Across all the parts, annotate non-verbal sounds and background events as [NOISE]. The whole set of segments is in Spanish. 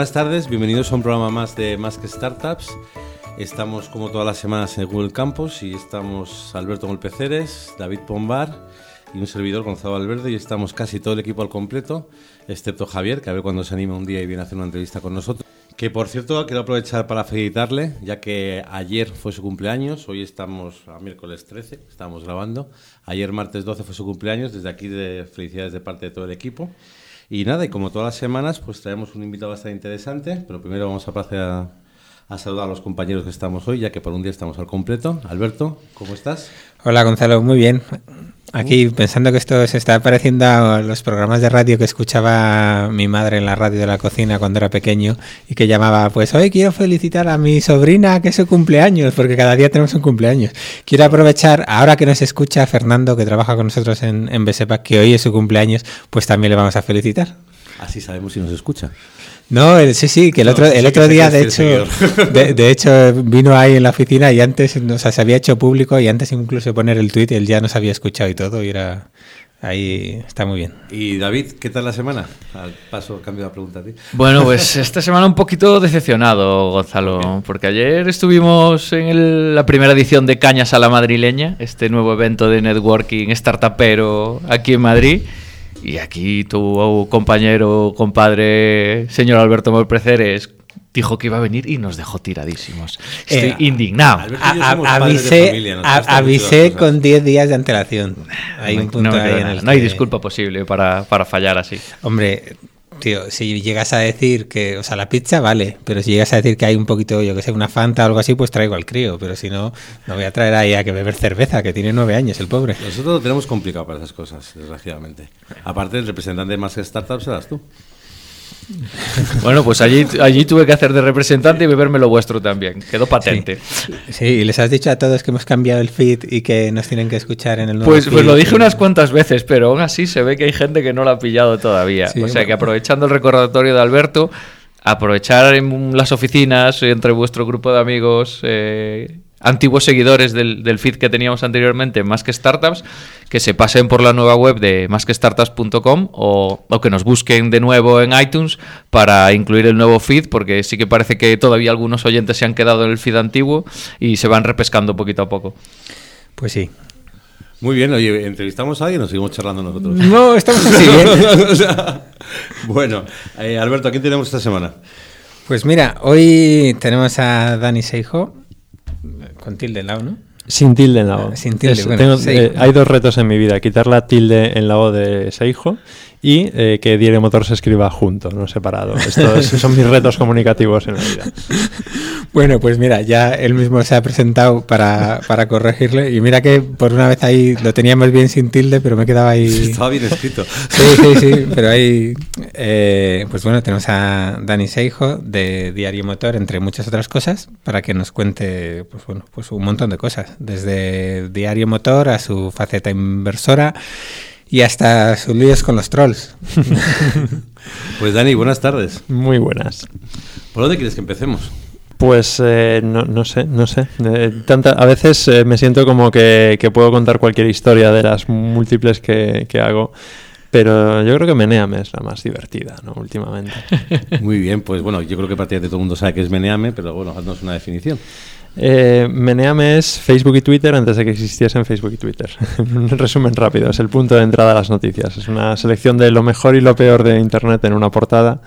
Buenas tardes, bienvenidos a un programa más de Más que Startups. Estamos como todas las semanas en Google Campus y estamos Alberto Molpeceres, David Pombar y un servidor Gonzalo Alberde y estamos casi todo el equipo al completo, excepto Javier, que a ver cuando se anima un día y viene a hacer una entrevista con nosotros. Que por cierto, quiero aprovechar para felicitarle, ya que ayer fue su cumpleaños, hoy estamos a miércoles 13, estamos grabando. Ayer martes 12 fue su cumpleaños, desde aquí de felicidades de parte de todo el equipo. Y nada, y como todas las semanas, pues traemos un invitado bastante interesante, pero primero vamos a pasar a, a saludar a los compañeros que estamos hoy, ya que por un día estamos al completo. Alberto, ¿cómo estás? Hola Gonzalo, muy bien. Aquí pensando que esto se está pareciendo a los programas de radio que escuchaba mi madre en la radio de la cocina cuando era pequeño y que llamaba, pues hoy quiero felicitar a mi sobrina que es su cumpleaños, porque cada día tenemos un cumpleaños. Quiero aprovechar, ahora que nos escucha Fernando, que trabaja con nosotros en, en Besepa, que hoy es su cumpleaños, pues también le vamos a felicitar. Así sabemos si nos escucha. No, sí, sí, que el No, otro, sí el que otro día, de hecho, de, de [LAUGHS] hecho, vino ahí en la oficina y antes, o sea, se había hecho público y antes incluso de poner el tuit, él ya nos había escuchado y todo y era, ahí está muy bien. Y David, ¿qué tal la semana? Al paso, cambio la pregunta a ti. Bueno, pues [LAUGHS] esta semana un poquito decepcionado, Gonzalo, porque ayer estuvimos en el- la primera edición de Cañas a la Madrileña, este nuevo evento de networking startupero aquí en Madrid. Y aquí tu compañero, compadre, señor Alberto Molpreceres, dijo que iba a venir y nos dejó tiradísimos. Estoy Eh, indignado. Alberto A- a- avisé familia, a- con 10 días de antelación. Hay No un me- punto no me ahí queda en nada. el No hay disculpa posible para, para fallar así. Hombre, tío, si llegas a decir que, o sea, la pizza vale, pero si llegas a decir que hay un poquito, yo que sé, una Fanta o algo así, pues traigo al crío, pero si no, no voy a traer ahí a que beber cerveza, que tiene nueve años el pobre. Nosotros lo tenemos complicado para esas cosas, desgraciadamente. Aparte, el representante de más startups serás tú. Bueno, pues allí, allí tuve que hacer de representante y beberme lo vuestro también. Quedó patente. Sí, les has dicho a todos que hemos cambiado el feed y que nos tienen que escuchar en el nuevo Pues, feed. pues lo dije unas cuantas veces, pero aún así se ve que hay gente que no lo ha pillado todavía. Sí, o sea que aprovechando el recordatorio de Alberto, aprovechar en las oficinas, entre vuestro grupo de amigos, eh, antiguos seguidores del, del feed que teníamos anteriormente, Más que Startups, que se pasen por la nueva web de másquestartups.com o, o que nos busquen de nuevo en iTunes para incluir el nuevo feed, porque sí que parece que todavía algunos oyentes se han quedado en el feed antiguo y se van repescando poquito a poco. Pues sí. Muy bien, oye, ¿entrevistamos a alguien o seguimos charlando nosotros? No, estamos así bien. [LAUGHS] O sea, bueno, eh, Alberto, ¿a quién tenemos esta semana? Pues mira, hoy tenemos a Dani Seijo, con tilde en lado, ¿no? Sin tilde en la O. Ah, sin tilde, Es- bueno, tengo- eh, hay dos retos en mi vida: quitar la tilde en la O de Seijo y eh, que Diario Motor se escriba junto, no separado. Estos [LAUGHS] son mis retos comunicativos en la vida. Bueno, pues mira, ya él mismo se ha presentado para, para corregirle y mira que por una vez ahí lo teníamos bien sin tilde, pero me quedaba ahí... [LAUGHS] Estaba bien escrito. Sí, sí, sí, pero ahí, eh, pues bueno, tenemos a Dani Seijo de Diario Motor, entre muchas otras cosas, para que nos cuente, pues bueno, pues un montón de cosas, desde Diario Motor a su faceta inversora y hasta sus líos con los trolls. [LAUGHS] Pues Dani, buenas tardes. Muy buenas. ¿Por dónde quieres que empecemos? Pues eh, no, no sé, no sé. Eh, tanta, a veces eh, me siento como que, que puedo contar cualquier historia de las múltiples que, que hago, pero yo creo que Meneame es la más divertida, ¿no? Últimamente. [LAUGHS] Muy bien, pues bueno, yo creo que prácticamente todo el mundo sabe que es Meneame, pero bueno, haznos una definición. Eh, Meneame es Facebook y Twitter antes de que existiesen Facebook y Twitter. Un [LAUGHS] resumen rápido, es el punto de entrada a las noticias. Es una selección de lo mejor y lo peor de Internet en una portada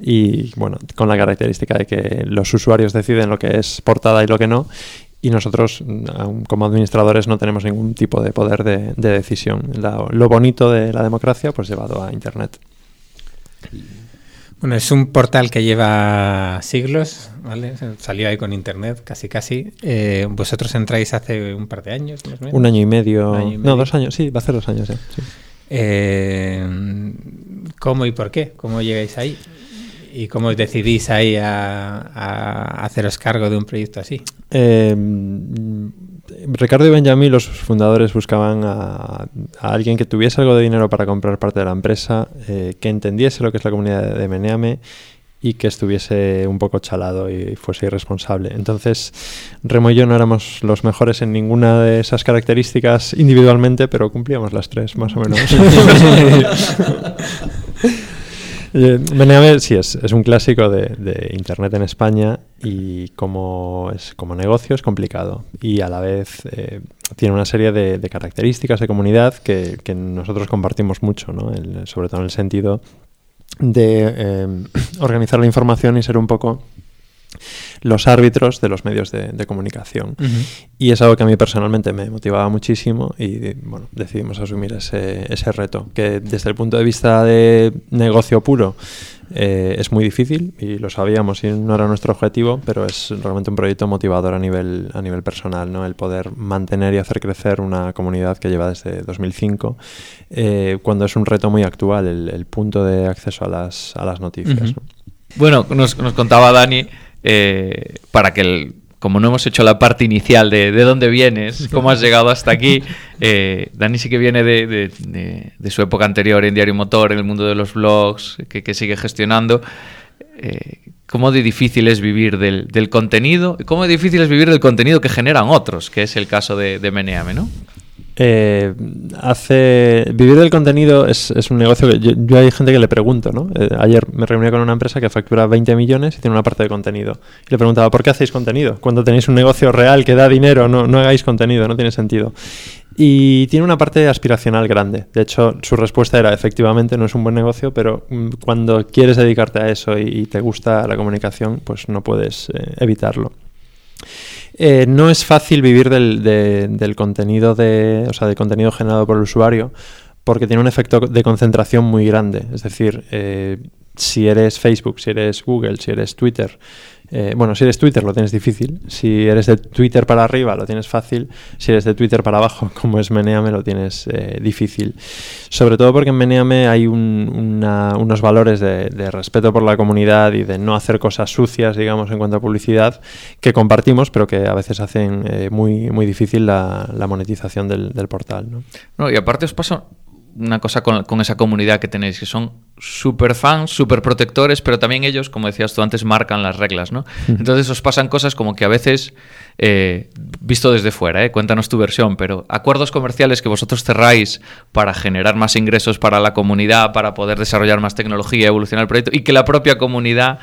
y, bueno, con la característica de que los usuarios deciden lo que es portada y lo que no. Y nosotros, mm, como administradores, no tenemos ningún tipo de poder de, de decisión. La- lo bonito de la democracia, pues llevado a Internet. Bueno, es un portal que lleva siglos, ¿vale? Salió ahí con internet, casi casi. Eh, vosotros entráis hace un par de años, más o menos. Un año y medio. Un año y No, dos años, sí, va a ser dos años ya. sí. Eh, ¿Cómo y por qué? ¿Cómo llegáis ahí? ¿Y cómo decidís ahí a, a haceros cargo de un proyecto así? Eh, mm, Ricardo y Benjamín, los fundadores, buscaban a, a alguien que tuviese algo de dinero para comprar parte de la empresa, eh, que entendiese lo que es la comunidad de Meneame y que estuviese un poco chalado y fuese irresponsable. Entonces, Remo y yo no éramos los mejores en ninguna de esas características individualmente, pero cumplíamos las tres, más o menos. [LAUGHS] [LAUGHS] Eh, Meneame sí es, es un clásico de, de Internet en España y como, es, como negocio es complicado y a la vez eh, tiene una serie de, características de comunidad que, que nosotros compartimos mucho, ¿no? El- sobre todo en el sentido de eh, [CLEARS THROAT] organizar la información y ser un poco los árbitros de los medios de, de comunicación. Y es algo que a mí personalmente me motivaba muchísimo y bueno, decidimos asumir ese, ese reto, que desde el punto de vista de negocio puro eh, es muy difícil y lo sabíamos y no era nuestro objetivo, pero es realmente un proyecto motivador a nivel, a nivel personal, ¿no? el poder mantener y hacer crecer una comunidad que lleva desde 2005, eh, cuando es un reto muy actual el, el punto de acceso a las, a las noticias. Bueno, nos, nos contaba Dani, eh, para que, el- como no hemos hecho la parte inicial de, de dónde vienes, [LAUGHS] cómo has llegado hasta aquí, eh, Dani sí que viene de, de- su época anterior en Diario Motor, en el mundo de los blogs, que, que sigue gestionando. Eh, ¿Cómo de difícil es vivir del, del contenido? y ¿Cómo de difícil es vivir del contenido que generan otros? Que es el caso de, de Meneame, ¿no? Eh, hace vivir del contenido es, un negocio que yo, hay gente que le pregunto, ¿no? Eh, ayer me reuní con una empresa que factura 20 millones y tiene una parte de contenido. Y le preguntaba, ¿por qué hacéis contenido? Cuando tenéis un negocio real que da dinero, no, no hagáis contenido, no tiene sentido. Y tiene una parte aspiracional grande. De hecho, su respuesta era, efectivamente, no es un buen negocio, pero mm, cuando quieres dedicarte a eso y, y te gusta la comunicación, pues no puedes eh, evitarlo. Eh, no es fácil vivir del, de- del contenido de, o sea, del contenido generado por el usuario porque tiene un efecto de concentración muy grande. Es decir, eh, si eres Facebook, si eres Google, si eres Twitter, eh, bueno, si eres Twitter lo tienes difícil, si eres de Twitter para arriba lo tienes fácil, si eres de Twitter para abajo, [LAUGHS] como es Meneame, lo tienes eh, difícil. Sobre todo porque en Meneame hay unos valores de, respeto por la comunidad y de no hacer cosas sucias, digamos, en cuanto a publicidad, que compartimos, pero que a veces hacen eh, muy, muy difícil la, monetización del, portal. No, y aparte os pasa una cosa con, con esa comunidad que tenéis, que son súper fans, súper protectores, pero también ellos, como decías tú antes, marcan las reglas, ¿no? Entonces os pasan cosas como que a veces, eh, visto desde fuera, ¿eh? cuéntanos tu versión, pero acuerdos comerciales que vosotros cerráis para generar más ingresos para la comunidad, para poder desarrollar más tecnología, evolucionar el proyecto, y que la propia comunidad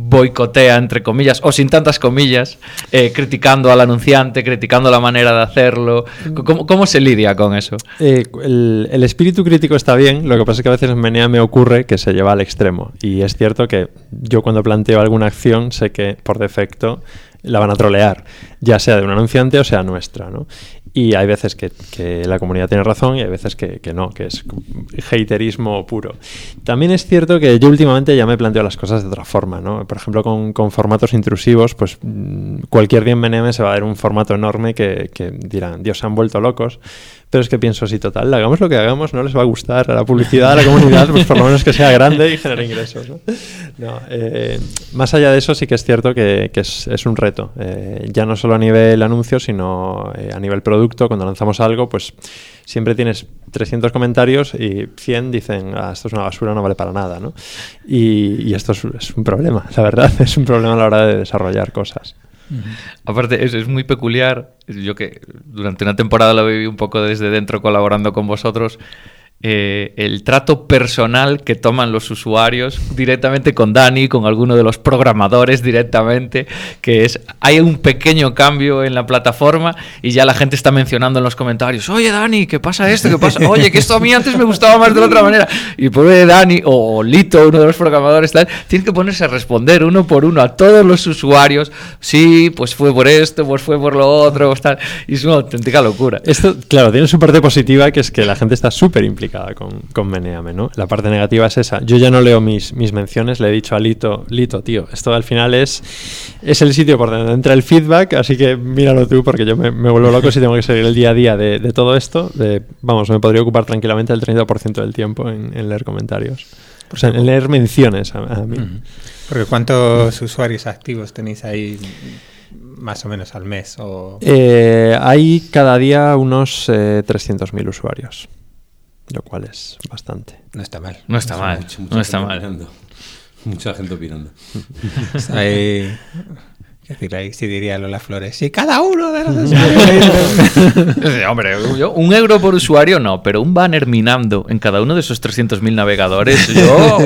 boicotea, entre comillas, o sin tantas comillas, eh, criticando al anunciante, criticando la manera de hacerlo. ¿Cómo, cómo se lidia con eso? Eh, el, el espíritu crítico está bien, lo que pasa es que a veces en Menea me ocurre que se lleva al extremo. Y es cierto que yo cuando planteo alguna acción sé que por defecto la van a trolear, ya sea de un anunciante o sea nuestra. ¿no? Y hay veces que, la comunidad tiene razón y hay veces que, no, que es haterismo puro. También es cierto que yo últimamente ya me planteo las cosas de otra forma. ¿no? Por ejemplo, con, formatos intrusivos, pues mm, cualquier día en Meneme se va a ver un formato enorme que dirán, Dios, se han vuelto locos. Pero es que pienso, si total, hagamos lo que hagamos, no les va a gustar a la publicidad, a la comunidad, pues por lo menos que sea grande y genere ingresos. ¿no? No, eh, más allá de eso, sí que es cierto que, que es, es un reto. Eh, ya no solo a nivel anuncio, sino eh, a nivel producto. Cuando lanzamos algo, pues siempre tienes 300 comentarios y 100 dicen, ah, esto es una basura, no vale para nada. ¿no? Y, y esto es, es un problema, la verdad, [LAUGHS] es un problema a la hora de desarrollar cosas. Aparte, es, es muy peculiar. Yo que durante una temporada lo viví un poco desde dentro colaborando con vosotros. Eh, el trato personal que toman los usuarios directamente con Dani, con alguno de los programadores directamente, que es, hay un pequeño cambio en la plataforma y ya la gente está mencionando en los comentarios, oye Dani, ¿qué pasa esto? ¿Qué pasa? Oye, que esto a mí antes me gustaba más de la otra manera. Y pobre Dani o Lito, uno de los programadores, tal, tiene que ponerse a responder uno por uno a todos los usuarios, sí, pues fue por esto, pues fue por lo otro, pues tal. Y es una auténtica locura. Esto, claro, tiene su parte positiva, que es que la gente está súper implicada con, con Meneame, ¿no? La parte negativa es esa. Yo ya no leo mis, mis menciones, le he dicho a Lito, Lito, tío, esto al final es, es el sitio por donde entra el feedback, así que míralo tú, porque yo me, me vuelvo loco si tengo que seguir el día a día de, de todo esto. De, vamos, me podría ocupar tranquilamente el 30% del tiempo en, en leer comentarios. O sea, en leer menciones a, a mí. Porque ¿cuántos usuarios activos tenéis ahí más o menos al mes? O... Eh, hay cada día unos eh, 300.000 usuarios, lo cual es bastante. No está mal. No está mal, mucha no está mal. opinando. Mucha gente opinando. [LAUGHS] Está ahí Es decir, ahí sí diría Lola Flores. Sí, cada uno de los [LAUGHS] Sí, Hombre, yo, un euro por usuario no, pero un banner minando en cada uno de esos 300.000 navegadores, yo,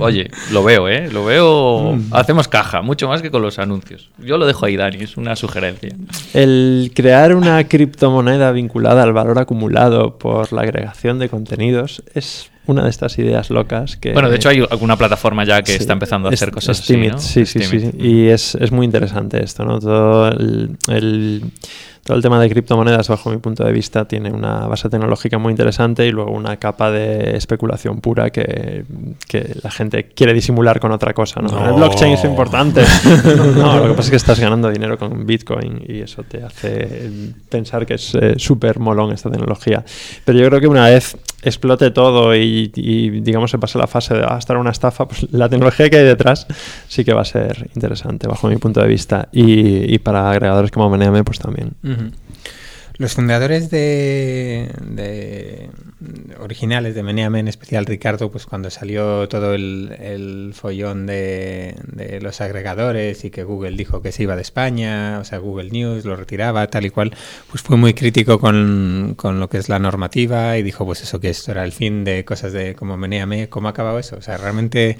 oye, lo veo, ¿eh? Lo veo, hacemos caja, mucho más que con los anuncios. Yo lo dejo ahí, Dani, es una sugerencia. El crear una criptomoneda vinculada al valor acumulado por la agregación de contenidos es una de estas ideas locas que... Bueno, de hecho hay alguna plataforma ya que Sí, está empezando a hacer cosas así, ¿no? Sí, sí, sí, sí. Y es, es muy interesante esto, ¿no? Todo el, el- todo el tema de criptomonedas, bajo mi punto de vista, tiene una base tecnológica muy interesante y luego una capa de especulación pura que, que la gente quiere disimular con otra cosa, ¿no? No. El blockchain es importante. [LAUGHS] [LAUGHS] no, lo que pasa es que estás ganando dinero con Bitcoin y eso te hace pensar que es eh, súper molón esta tecnología. Pero yo creo que una vez explote todo y, y, digamos se pase la fase de ah, estar una estafa, pues la tecnología que hay detrás sí que va a ser interesante bajo mi punto de vista y, y para agregadores como Meneame pues también. Los fundadores de, de- originales de Meneame, en especial Ricardo, pues cuando salió todo el, el follón de, de los agregadores y que Google dijo que se iba de España, o sea, Google News lo retiraba, tal y cual, pues fue muy crítico con, con lo que es la normativa y dijo, pues eso, que esto era el fin de cosas de como Meneame. ¿Cómo ha acabado eso? O sea, realmente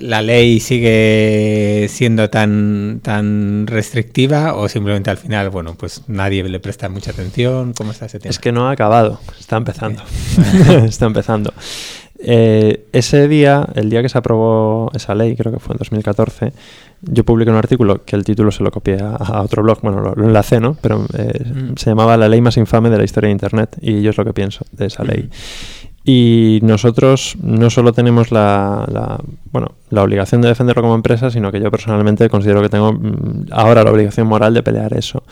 la ley sigue siendo tan tan restrictiva o simplemente al final, bueno, pues nadie le presta mucha atención? ¿Cómo está ese tema? Es que no ha acabado, está empezando. [LAUGHS] está empezando. Eh, ese día, el día que se aprobó esa ley, creo que fue en 2014, yo publiqué un artículo que el título se lo copié a, a otro blog, bueno, lo, lo enlacé, ¿no? Pero eh, Mm. se llamaba La ley más infame de la historia de Internet y yo es lo que pienso de esa ley. Y nosotros no solo tenemos la, la- bueno, la obligación de defenderlo como empresa, sino que yo personalmente considero que tengo mm, ahora la obligación moral de pelear eso.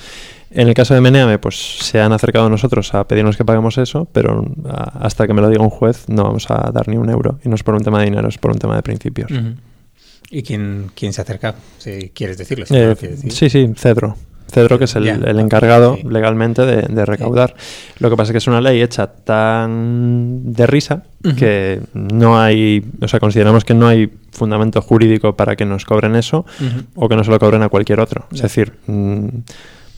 En el caso de Meneame, pues se han acercado a nosotros a pedirnos que paguemos eso, pero a- hasta que me lo diga un juez no vamos a dar ni un euro. Y no es por un tema de dinero, es por un tema de principios. ¿Y quién, quién se ha acercado? Si quieres decirlo. Si Eh, no quieres decir. sí, sí, Cedro. Cedro, que es el, encargado sí. legalmente de, de recaudar. Lo que pasa es que es una ley hecha tan de risa que no hay, o sea, consideramos que no hay fundamento jurídico para que nos cobren eso o que no se lo cobren a cualquier otro. Es decir, mm,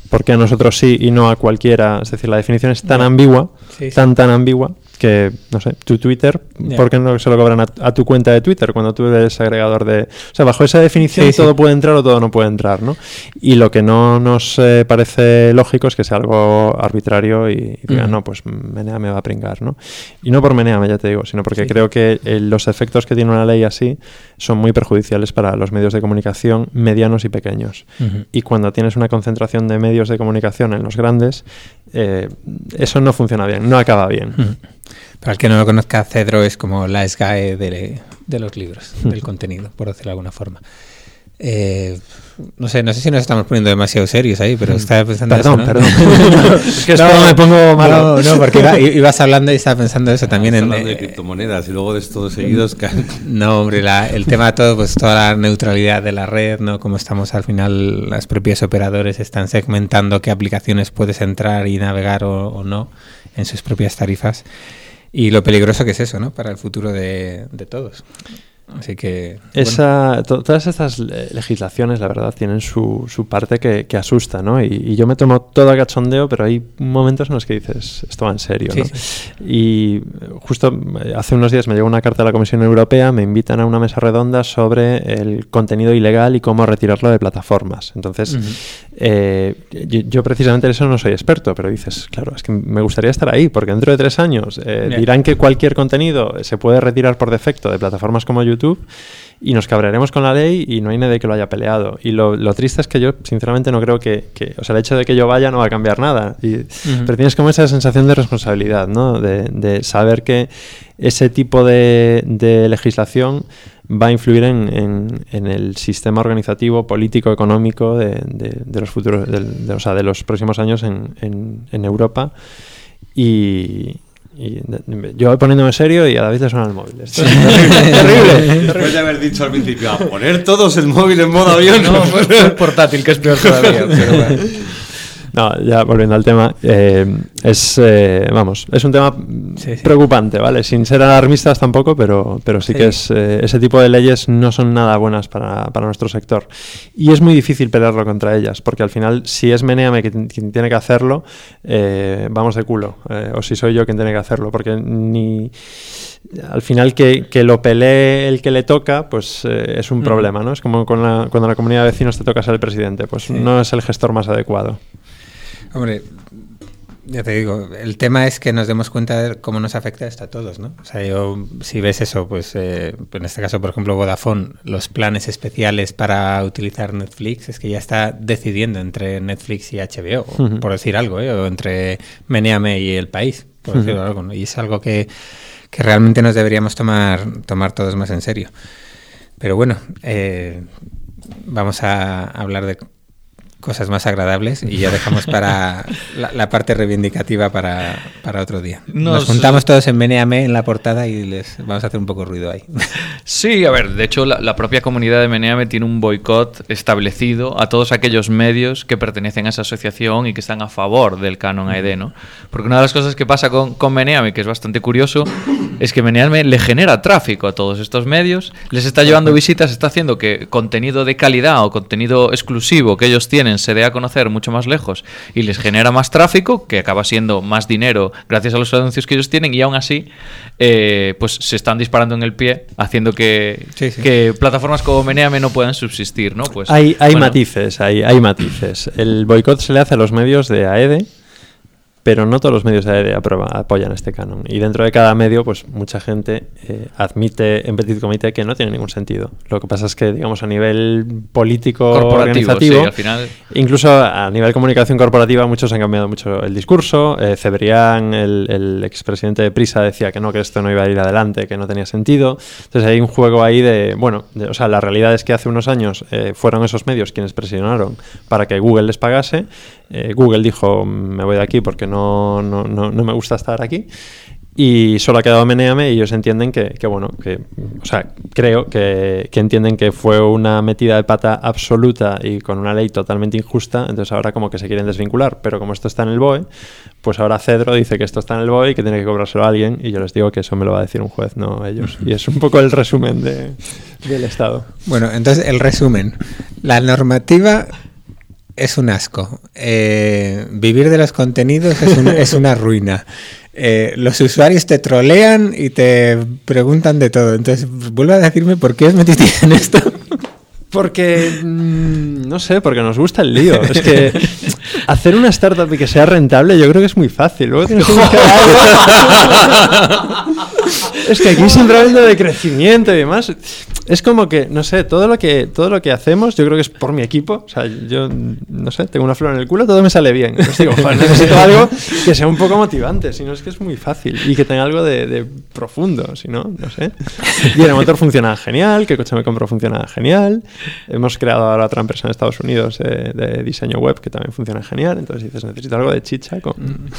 ¿por qué a nosotros sí y no a cualquiera? Es decir, la definición es tan ambigua, sí. tan, tan ambigua, que, no sé, tu Twitter, Ya. ¿por qué no se lo cobran a, a tu cuenta de Twitter cuando tú eres agregador de... O sea, bajo esa definición Sí, sí. todo puede entrar o todo no puede entrar, ¿no? Y lo que no nos eh, parece lógico es que sea algo arbitrario y, y digan, no, pues Menea me va a pringar, ¿no? Y no por Meneame, ya te digo, sino porque Sí. creo que eh, los efectos que tiene una ley así son muy perjudiciales para los medios de comunicación medianos y pequeños. Y cuando tienes una concentración de medios de comunicación en los grandes, eh, eso no funciona bien, no acaba bien. Para el que no lo conozca, Cedro es como la SGAE de, de los libros, del contenido, por decirlo de alguna forma. Eh, no sé, no sé si nos estamos poniendo demasiado serios ahí, pero estaba pensando Perdón, eso, ¿no? perdón. [LAUGHS] es que esto No, me pongo malo. No, no, porque iba- ibas hablando y estaba pensando eso también en... hablando de eh, criptomonedas y luego de estos seguidos que [LAUGHS] No, hombre, la- el tema todo, pues toda la neutralidad de la red, ¿no? Como estamos al final, las propias operadores están segmentando qué aplicaciones puedes entrar y navegar o, o no en sus propias tarifas. Y lo peligroso que es eso, ¿no? Para el futuro de, de todos. Así que... bueno. Esa, to- todas estas le- legislaciones, la verdad, tienen su, su parte que, que asusta, ¿no? Y, y yo me tomo todo a cachondeo, pero hay momentos en los que dices, esto va en serio, Sí, ¿no? sí. Y justo eh, hace unos días me llegó una carta de la Comisión Europea, me invitan a una mesa redonda sobre el contenido ilegal y cómo retirarlo de plataformas. Entonces, eh, yo, yo precisamente en eso no soy experto, pero dices, claro, es que me gustaría estar ahí, porque dentro de tres años eh, dirán que cualquier contenido se puede retirar por defecto de plataformas como YouTube y nos cabrearemos con la ley y no hay nadie que lo haya peleado. Y lo, lo triste es que yo, sinceramente, no creo que, que- O sea, el hecho de que yo vaya no va a cambiar nada. Y- Pero tienes como esa sensación de responsabilidad, ¿no? De, de saber que ese tipo de, de legislación va a influir en, en- en el sistema organizativo, político, económico de, de- de los futuros, de, o sea, de los próximos años en, en- en Europa. Y, y de- yo voy poniéndome serio y a David le suena el móvil. Esto es terrible, terrible. Después de haber dicho al principio, a poner todos el móvil en modo avión. No, el portátil, que es peor todavía. pero bueno. No, ya volviendo al tema, eh, es, eh, vamos, es un tema Sí, sí. preocupante, ¿vale? Sin ser alarmistas tampoco, pero, pero sí, Sí. que es, eh, ese tipo de leyes no son nada buenas para, para nuestro sector. Y es muy difícil pelearlo contra ellas, porque al final, si es Meneame quien, quien tiene que hacerlo, eh, vamos de culo. o si soy yo quien tiene que hacerlo, porque ni al final que, que lo pelee el que le toca, pues eh, es un Mm. problema, ¿no? Es como con la- cuando la comunidad de vecinos te toca ser el presidente, pues Sí. no es el gestor más adecuado. Hombre, ya te digo, el tema es que nos demos cuenta de cómo nos afecta esto a todos, ¿no? O sea, yo, si ves eso, pues eh, en este caso, por ejemplo, Vodafone, los planes especiales para utilizar Netflix, es que ya está decidiendo entre Netflix y HBO, por decir algo, ¿eh? O entre Meneame y El País, por Ujú. decir algo, ¿no? Y es algo que, que realmente nos deberíamos tomar, tomar todos más en serio. Pero bueno, eh, vamos a hablar de cosas más agradables y ya dejamos para la, la parte reivindicativa para, para otro día. Nos, Nos- juntamos todos en Meneame en la portada y les vamos a hacer un poco de ruido ahí. [LAUGHS] Sí, a ver, de hecho la, la propia comunidad de Meneame tiene un boicot establecido a todos aquellos medios que pertenecen a esa asociación y que están a favor del canon AED, ¿no? Porque una de las cosas que pasa con, con Meneame, que es bastante curioso, es que Meneame le genera tráfico a todos estos medios, les está llevando visitas, está haciendo que contenido de calidad o contenido exclusivo que ellos tienen se dé a conocer mucho más lejos y les genera más tráfico, que acaba siendo más dinero gracias a los anuncios que ellos tienen y aún así eh, pues se están disparando en el pie haciendo que, Sí, sí. que plataformas como Meneame no puedan subsistir, ¿no? Pues, hay hay bueno, matices, hay, hay matices. El boicot se le hace a los medios de AEDE, pero no todos los medios de AEDE aprueba- apoyan este canon. Y dentro de cada medio, pues mucha gente eh, admite en Petit Comité que no tiene ningún sentido. Lo que pasa es que, digamos, a nivel político, corporativo, sí, organizativo, al final Incluso a nivel comunicación corporativa muchos han cambiado mucho el discurso. Eh, Cebrián, el, el expresidente de Prisa, decía que no, que esto no iba a ir adelante, que no tenía sentido. Entonces hay un juego ahí de, bueno, de- o sea, la realidad es que hace unos años eh, fueron esos medios quienes presionaron para que Google les pagase. Google dijo, me voy de aquí porque no, no, no, no me gusta estar aquí. Y solo ha quedado Meneame y ellos entienden que, que, bueno, que, o sea, creo que, que entienden que fue una metida de pata absoluta y con una ley totalmente injusta, entonces ahora como que se quieren desvincular, pero como esto está en el BOE, pues ahora Cedro dice que esto está en el BOE y que tiene que cobrárselo a alguien y yo les digo que eso me lo va a decir un juez, no ellos. Y es un poco el resumen de, del Estado. Bueno, entonces el resumen. La normativa es un asco. Eh, vivir de los contenidos es, un- es una ruina. Eh, los usuarios te trolean y te preguntan de todo. Entonces, vuelve a decirme por qué os metiste en esto. Porque, mm, no sé, porque nos gusta el lío. Es que hacer una startup y que sea rentable yo creo que es muy fácil. Luego tienes que. [LAUGHS] Es que aquí siempre hablando de crecimiento y demás. Es como que, no sé, todo lo que, todo lo que hacemos yo creo que es por mi equipo. O sea, yo, no sé, tengo una flor en el culo, todo me sale bien. Entonces digo, joder, necesito algo que sea un poco motivante. Si no, es que es muy fácil. Y que tenga algo de, de profundo, si no, no sé. Y el motor funciona genial, que el coche me compro funciona genial. Hemos creado ahora otra empresa en Estados Unidos eh, de diseño web que también funciona genial. Entonces dices, necesito algo de chicha con... [LAUGHS]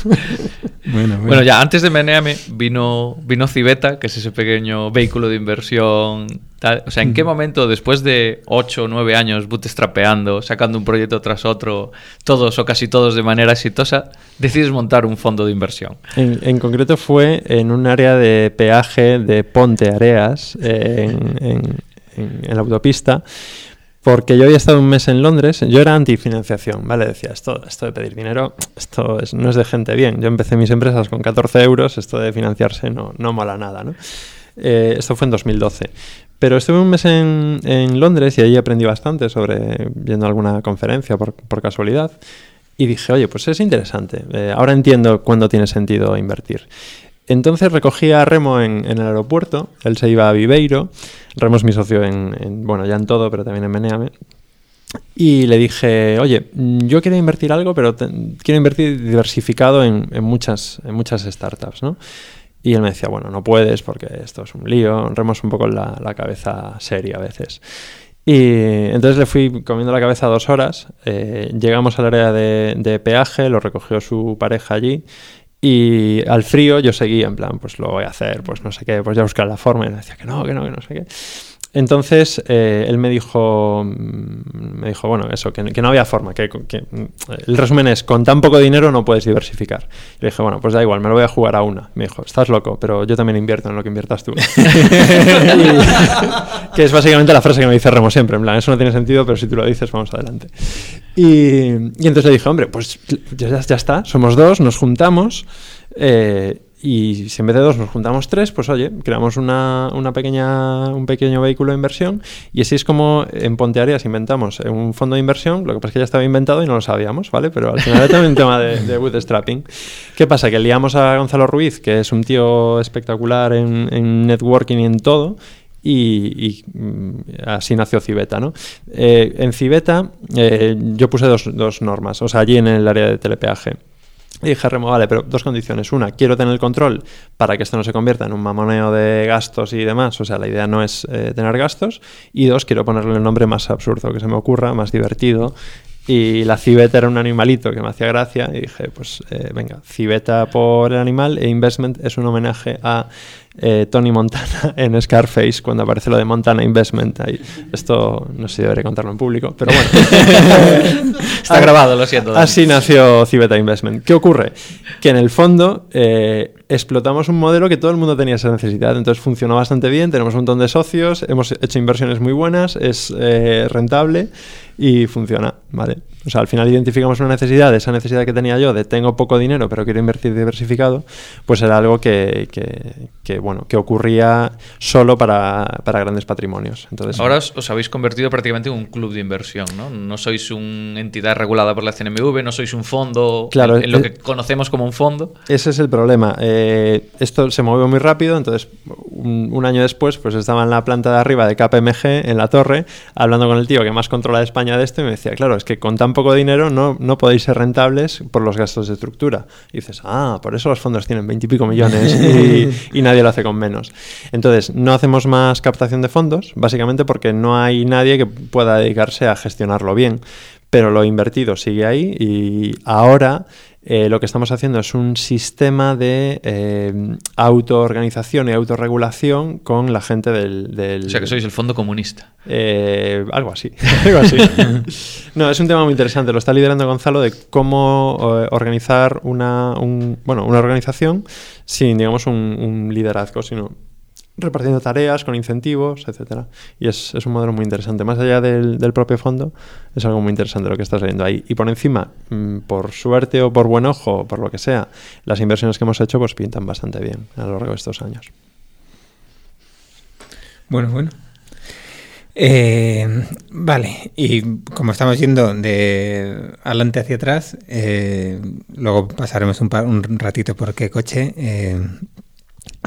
Bueno, Bueno, ya antes de Meneame vino, vino Civeta, que es ese pequeño vehículo de inversión. tal. O sea, ¿en qué momento, después de 8 o 9 años bootstrapeando, sacando un proyecto tras otro, todos o casi todos de manera exitosa, decides montar un fondo de inversión? En, en concreto fue en un área de peaje de Ponte Areas, eh, en, en- en- en la autopista, porque yo había estado un mes en Londres, yo era antifinanciación, ¿vale? Decía, esto, esto de pedir dinero, esto es- no es de gente bien. Yo empecé mis empresas con 14 euros, esto de financiarse no, no mola nada, ¿no? Eh, esto fue en 2012. Pero estuve un mes en, en Londres y ahí aprendí bastante sobre, viendo alguna conferencia por, por casualidad. Y dije, oye, pues es interesante. Eh, ahora entiendo cuándo tiene sentido invertir. Entonces recogí a Remo en, el aeropuerto, él se iba a Viveiro, Remo es mi socio en, en- bueno, ya en todo, pero también en Meneame. Y le dije, oye, yo quiero invertir algo, pero te- quiero invertir diversificado en, muchas, startups, ¿no? Y él me decía, bueno, no puedes porque esto es un lío, Remo es un poco la, la cabeza seria a veces. Y entonces le fui comiendo la cabeza dos horas, eh, llegamos al área de, de peaje, lo recogió su pareja allí y al frío yo seguía en plan, pues lo voy a hacer, pues no sé qué, pues ya buscar la forma y le decía que no, que no, que no sé qué. Entonces eh, él me dijo, mm, me dijo, bueno, eso, que, que no había forma, que, que, mm, el resumen es, con tan poco dinero no puedes diversificar. Y le dije, bueno, pues da igual, me lo voy a jugar a una. Me dijo, estás loco, pero yo también invierto en lo que inviertas tú. Y- [LAUGHS] [LAUGHS] que es básicamente la frase que me dice Remo siempre, en plan, eso no tiene sentido, pero si tú lo dices, vamos adelante. Y, y entonces le dije, hombre, pues ya, ya está, somos dos, nos juntamos. eh, y si en vez de dos nos juntamos tres, pues oye, creamos una, una pequeña, un pequeño vehículo de inversión y así es como en Pontearias inventamos un fondo de inversión, lo que pasa es que ya estaba inventado y no lo sabíamos, ¿vale? Pero al final era también un tema de, de bootstrapping. ¿Qué pasa? Que liamos a Gonzalo Ruiz, que es un tío espectacular en, en networking y en todo, y, y, mm, así nació Civeta, ¿no? Eh, en Civeta eh, yo puse dos, dos normas, o sea, allí en el área de telepeaje. Y dije, Remo, vale, pero dos condiciones. Una, quiero tener el control para que esto no se convierta en un mamoneo de gastos y demás. O sea, la idea no es eh, tener gastos. Y dos, quiero ponerle el nombre más absurdo que se me ocurra, más divertido. Y la civeta era un animalito que me hacía gracia. Y dije, pues eh, venga, civeta por el animal e investment es un homenaje a eh, Tony Montana [LAUGHS] en Scarface cuando aparece lo de Montana Investment. Ahí. Esto no sé si debería contarlo en público, pero bueno. [LAUGHS] Está grabado, lo siento. Así nació Civeta Investment. ¿Qué ocurre? Que en el fondo eh, explotamos un modelo que todo el mundo tenía esa necesidad. Entonces funcionó bastante bien, tenemos un montón de socios, hemos hecho inversiones muy buenas, es eh, rentable y funciona, ¿vale? O sea, al final identificamos una necesidad, esa necesidad que tenía yo de tengo poco dinero pero quiero invertir diversificado, pues era algo que, que, que, bueno, que ocurría solo para, para grandes patrimonios. Entonces, Ahora os, os habéis convertido prácticamente en un club de inversión, ¿no? No sois una entidad regulada por la CNMV, no sois un fondo Claro, en, en lo eh, que conocemos como un fondo. Ese es el problema. Eh, esto se movió muy rápido, entonces un, un, año después pues estaba en la planta de arriba de KPMG, en la torre, hablando con el tío que más controla de España de esto y me decía, claro, es que con tan poco dinero no, no podéis ser rentables por los gastos de estructura. Y dices, ah, por eso los fondos tienen veintipico millones y, [LAUGHS] y nadie lo hace con menos. Entonces, no hacemos más captación de fondos, básicamente porque no hay nadie que pueda dedicarse a gestionarlo bien. Pero lo invertido sigue ahí y ahora eh, lo que estamos haciendo es un sistema de eh, autoorganización y autorregulación con la gente del, del... O sea, que sois el fondo comunista. Eh, algo así. [LAUGHS] algo así. [LAUGHS] no, es un tema muy interesante. Lo está liderando Gonzalo de cómo eh, organizar una, un, bueno, una organización sin, digamos, un, un liderazgo, sino repartiendo tareas con incentivos, etcétera. Y es, es, un modelo muy interesante. Más allá del, del, propio fondo, es algo muy interesante lo que estás viendo ahí. Y por encima, mmm, por suerte o por buen ojo, por lo que sea, las inversiones que hemos hecho pues pintan bastante bien a lo largo de estos años. Bueno, bueno. Eh, vale, y como estamos yendo de adelante hacia atrás, eh, luego pasaremos un, un, ratito por qué coche. Eh,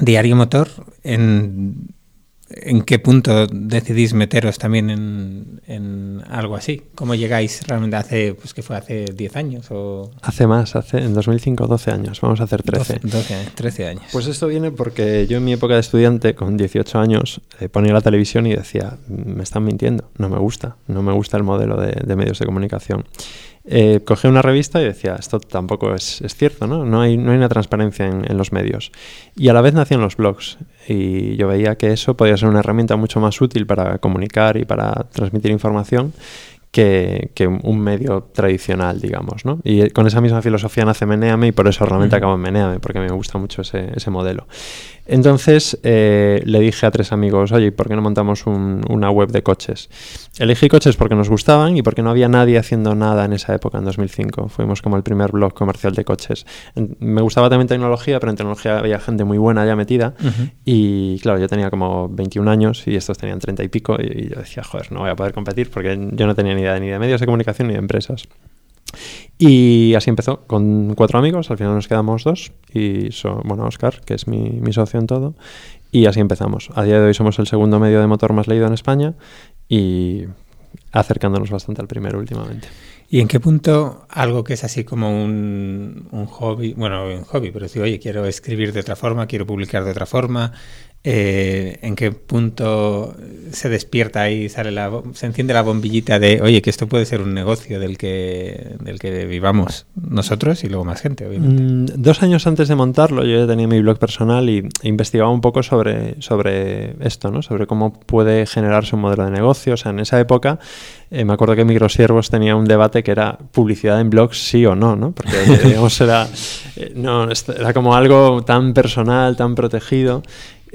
Diario Motor, en, ¿en qué punto decidís meteros también en, en, algo así? ¿Cómo llegáis realmente hace, pues que fue hace 10 años? O... Hace más, hace en 2005 12 años, vamos a hacer 13. 12, 12 13 años. Pues esto viene porque yo en mi época de estudiante, con 18 años, eh, ponía la televisión y decía, me están mintiendo, no me gusta, no me gusta el modelo de, de medios de comunicación. Eh, cogí una revista y decía, esto tampoco es, es cierto, ¿no? No hay, no hay una transparencia en, en, los medios. Y a la vez nacían los blogs y yo veía que eso podía ser una herramienta mucho más útil para comunicar y para transmitir información que, que un medio tradicional, digamos, ¿no? Y con esa misma filosofía nace Meneame y por eso realmente uh -huh. acabo en Meneame, porque me gusta mucho ese, ese modelo. Entonces eh, le dije a tres amigos, oye, ¿por qué no montamos un, una web de coches? Elegí coches porque nos gustaban y porque no había nadie haciendo nada en esa época, en 2005. Fuimos como el primer blog comercial de coches. Me gustaba también tecnología, pero en tecnología había gente muy buena ya metida. Uh -huh. Y claro, yo tenía como 21 años y estos tenían 30 y pico. Y yo decía, joder, no voy a poder competir porque yo no tenía ni ni de medios de comunicación ni de empresas. Y así empezó, con cuatro amigos, al final nos quedamos dos, y so, bueno, Oscar, que es mi, mi, socio en todo, y así empezamos. A día de hoy somos el segundo medio de motor más leído en España y acercándonos bastante al primero últimamente. ¿Y en qué punto algo que es así como un, un hobby, bueno, un hobby, pero si, oye, quiero escribir de otra forma, quiero publicar de otra forma, eh, en qué punto se despierta ahí, sale la, se enciende la bombillita de, oye, que esto puede ser un negocio del que, del que vivamos nosotros y luego más gente, obviamente. Mm, dos años antes de montarlo, yo ya tenía mi blog personal y investigaba un poco sobre, sobre esto, ¿no? sobre cómo puede generarse un modelo de negocio. O sea, en esa época eh, me acuerdo que Microsiervos tenía un debate que era publicidad en blogs sí o no, ¿no? porque [LAUGHS] digamos era, eh, no, era como algo tan personal, tan protegido.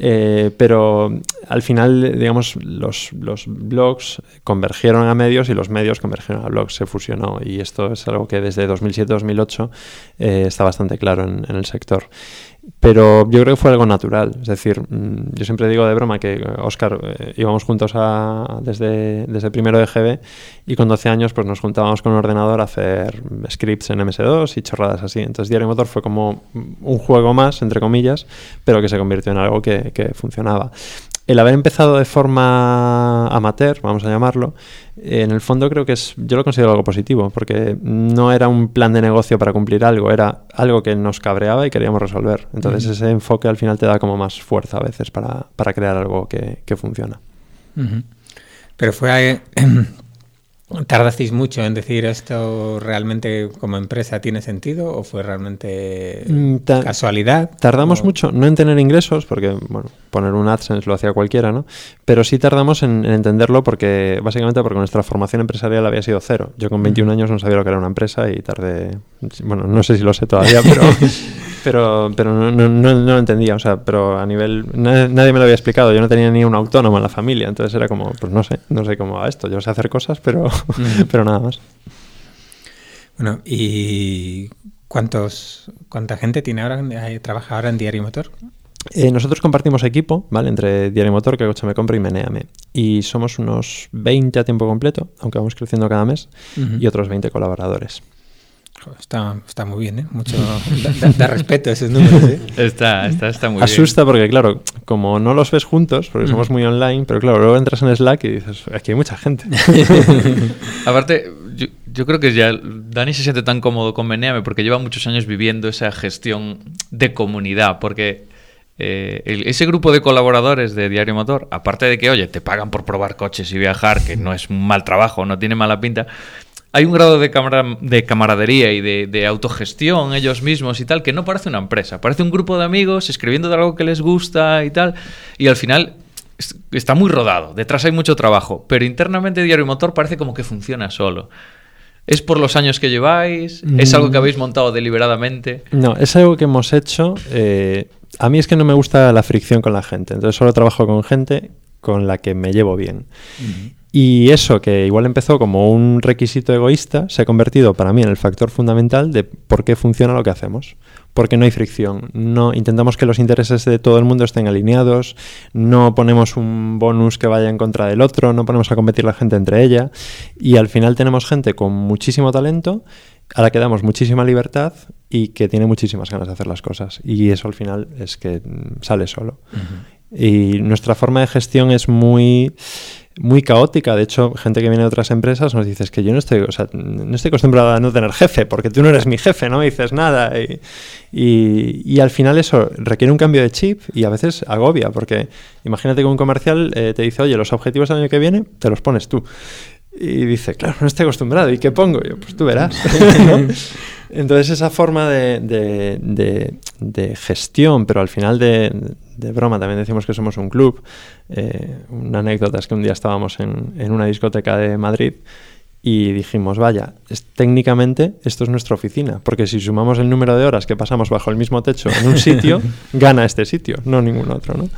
Eh, pero al final, digamos, los, los, blogs convergieron a medios y los medios convergieron a blogs, se fusionó y esto es algo que desde 2007-2008 eh, está bastante claro en, en el sector. Pero yo creo que fue algo natural. Es decir, mm, yo siempre digo de broma que Oscar eh, íbamos juntos a, desde, desde primero de GB y con 12 años pues nos juntábamos con un ordenador a hacer scripts en MS2 y chorradas así. Entonces Diario Motor fue como un juego más, entre comillas, pero que se convirtió en algo que, que funcionaba el haber empezado de forma amateur, vamos a llamarlo, en el fondo creo que es, yo lo considero algo positivo, porque no era un plan de negocio para cumplir algo, era algo que nos cabreaba y queríamos resolver. Entonces ese enfoque al final te da como más fuerza a veces para, para crear algo que, que funciona. Pero fue [CLEARS THROAT] ¿Tardasteis mucho en decir esto realmente como empresa tiene sentido o fue realmente mm, casualidad? Tardamos mucho, no en tener ingresos, porque bueno, poner un AdSense lo hacía cualquiera, ¿no? Pero sí tardamos en, entenderlo porque, básicamente porque nuestra formación empresarial había sido cero. Yo con 21 años no sabía lo que era una empresa y tardé, bueno, no sé si lo sé todavía, pero [LAUGHS] pero, pero no, no, no, lo entendía, o sea, pero a nivel... Nadie, me lo había explicado, yo no tenía ni un autónomo en la familia, entonces era como, pues no sé, no sé cómo va esto, yo sé hacer cosas, pero, [LAUGHS] pero nada más. Bueno, ¿y cuántos, cuánta gente tiene ahora, eh, trabaja ahora en Diario Motor? Eh, nosotros compartimos equipo, ¿vale? Entre Diario Motor, que Coche Me Compro y Meneame. Y somos unos 20 a tiempo completo, aunque vamos creciendo cada mes, y otros 20 colaboradores. Está, está muy bien, ¿eh? Mucho [LAUGHS] da, respeto a esos números, ¿eh? Está, está, está muy Asusta porque, claro, como no los ves juntos, porque somos muy online, pero claro, luego entras en Slack y dices, aquí hay mucha gente. [LAUGHS] Aparte, yo, yo, creo que ya Dani se siente tan cómodo con Meneame porque lleva muchos años viviendo esa gestión de comunidad, porque eh, el, ese grupo de colaboradores de Diario Motor, aparte de que, oye, te pagan por probar coches y viajar, que no es un mal trabajo, no tiene mala pinta, hay un grado de, de camaradería y de, autogestión ellos mismos y tal que no parece una empresa, parece un grupo de amigos escribiendo de algo que les gusta y tal, y al final está muy rodado, detrás hay mucho trabajo, pero internamente Diario Motor parece como que funciona solo. ¿Es por los años que lleváis? ¿Es algo que mm. habéis montado deliberadamente? No, es algo que hemos hecho. Eh, a mí es que no me gusta la fricción con la gente, entonces solo trabajo con gente con la que me llevo bien. Y eso, que igual empezó como un requisito egoísta, se ha convertido para mí en el factor fundamental de por qué funciona lo que hacemos. Porque no hay fricción. No, intentamos que los intereses de todo el mundo estén alineados, no ponemos un bonus que vaya en contra del otro, no ponemos a competir la gente entre ella. Y al final tenemos gente con muchísimo talento, a la que damos muchísima libertad y que tiene muchísimas ganas de hacer las cosas. Y eso al final es que mm, sale solo. Y nuestra forma de gestión es muy muy caótica. De hecho, gente que viene de otras empresas nos dice que yo no estoy, o sea, no estoy acostumbrado a no tener jefe, porque tú no eres mi jefe, no me dices nada. Y, y, al final eso requiere un cambio de chip y a veces agobia, porque imagínate que un comercial eh, te dice, oye, los objetivos del año que viene te los pones tú. Y dice, claro, no estoy acostumbrado. ¿Y qué pongo? yo, pues tú verás. [LAUGHS] [LAUGHS] Entonces esa forma de, de, gestión, pero al final de, broma, también decimos que somos un club. Eh, una anécdota es que un día estábamos en, en, una discoteca de Madrid y dijimos, vaya, es, técnicamente esto es nuestra oficina, porque si sumamos el número de horas que pasamos bajo el mismo techo en un sitio, [LAUGHS] gana este sitio, no ningún otro, ¿no?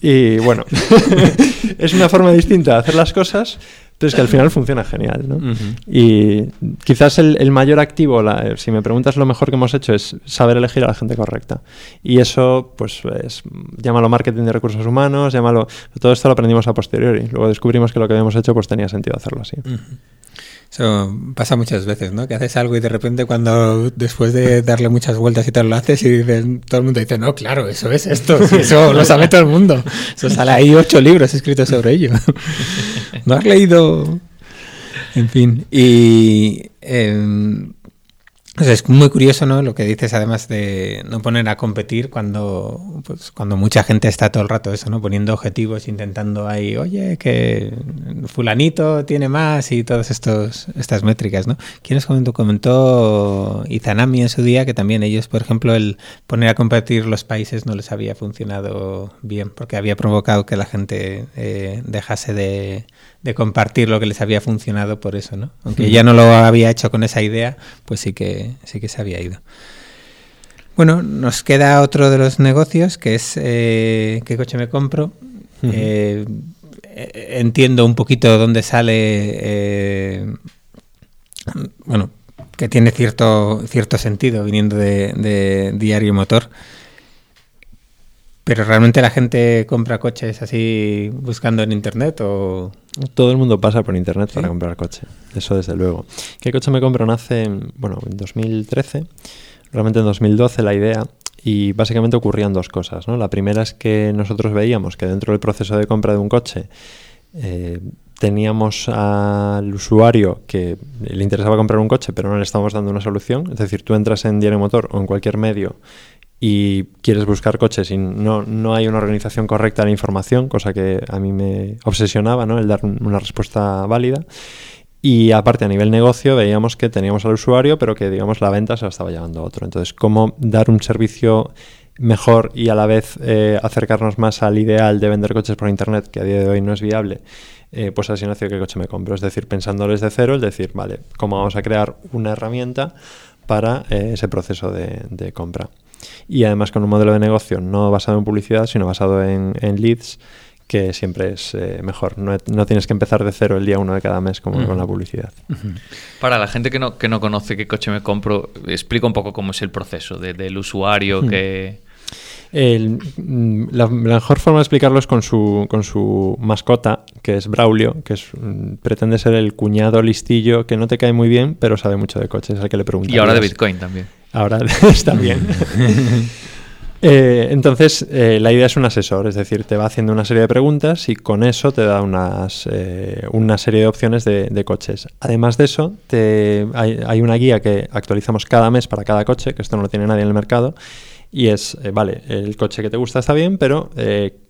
Y bueno, [LAUGHS] [LAUGHS] es una forma distinta de hacer las cosas, entonces, que al final funciona genial, ¿no? Y quizás el, mayor activo, si me preguntas lo mejor que hemos hecho, es saber elegir a la gente correcta. Y eso, pues, es, llámalo marketing de recursos humanos, llámalo... Todo esto lo aprendimos a posteriori. Luego descubrimos que lo que habíamos hecho, pues, tenía sentido hacerlo así. Eso pasa muchas veces, ¿no? Que haces algo y de repente cuando después de darle muchas vueltas y tal lo haces y dices, todo el mundo dice, no, claro, eso es esto, eso lo [LAUGHS] sabe todo el mundo. Eso sale ahí ocho libros escritos sobre ello. ¿No has leído? En fin. Y em, es muy curioso, ¿no? Lo que dices, además de no poner a competir cuando, pues, cuando mucha gente está todo el rato eso, ¿no? Poniendo objetivos, intentando ahí, oye, que fulanito tiene más y todas estos, estas métricas, ¿no? ¿Quién os comentó? Comentó Izanami en su día que también ellos, por ejemplo, el poner a competir los países no les había funcionado bien porque había provocado que la gente eh, dejase de de compartir lo que les había funcionado por eso, ¿no? Aunque ya no lo había hecho con esa idea, pues sí que sí que se había ido. Bueno, nos queda otro de los negocios que es eh, qué coche me compro. Eh, entiendo un poquito dónde sale, eh, bueno, que tiene cierto cierto sentido viniendo de, de Diario Motor. Pero realmente la gente compra coches así buscando en internet o todo el mundo pasa por internet para comprar coche, eso desde luego. ¿Qué coche me compro? Nace, bueno, en 2013, realmente en 2012 la idea, y básicamente ocurrían dos cosas. ¿no? La primera es que nosotros veíamos que dentro del proceso de compra de un coche eh, teníamos al usuario que le interesaba comprar un coche, pero no le estábamos dando una solución. Es decir, tú entras en Diario Motor o en cualquier medio y quieres buscar coches y no, no, hay una organización correcta de la información, cosa que a mí me obsesionaba, ¿no? el dar una respuesta válida. Y aparte a nivel negocio veíamos que teníamos al usuario, pero que digamos la venta se la estaba llevando a otro. Entonces, ¿cómo dar un servicio mejor y a la vez eh, acercarnos más al ideal de vender coches por internet, que a día de hoy no es viable? Eh, pues así nació que coche me compro. Es decir, pensándoles de cero, es decir, vale, ¿cómo vamos a crear una herramienta para eh, ese proceso de compra? Y además con un modelo de negocio no basado en publicidad, sino basado en, leads, que siempre es eh, mejor. No, tienes que empezar de cero el día uno de cada mes como con la publicidad. Para la gente que no, que no conoce qué coche me compro, explica un poco cómo es el proceso del usuario que... Mm, la, mejor forma de explicarlo es con su, con su mascota, que es Braulio, que es, mm, pretende ser el cuñado listillo que no te cae muy bien, pero sabe mucho de coches, es el que le pregunta. Y ahora de Bitcoin también. Ahora [LAUGHS] está bien. [LAUGHS] Eh, entonces, eh, la idea es un asesor, es decir, te va haciendo una serie de preguntas y con eso te da unas, eh, una serie de opciones de, coches. Además de eso, te, hay, hay, una guía que actualizamos cada mes para cada coche, que esto no lo tiene nadie en el mercado, y es, vale, el coche que te gusta está bien, pero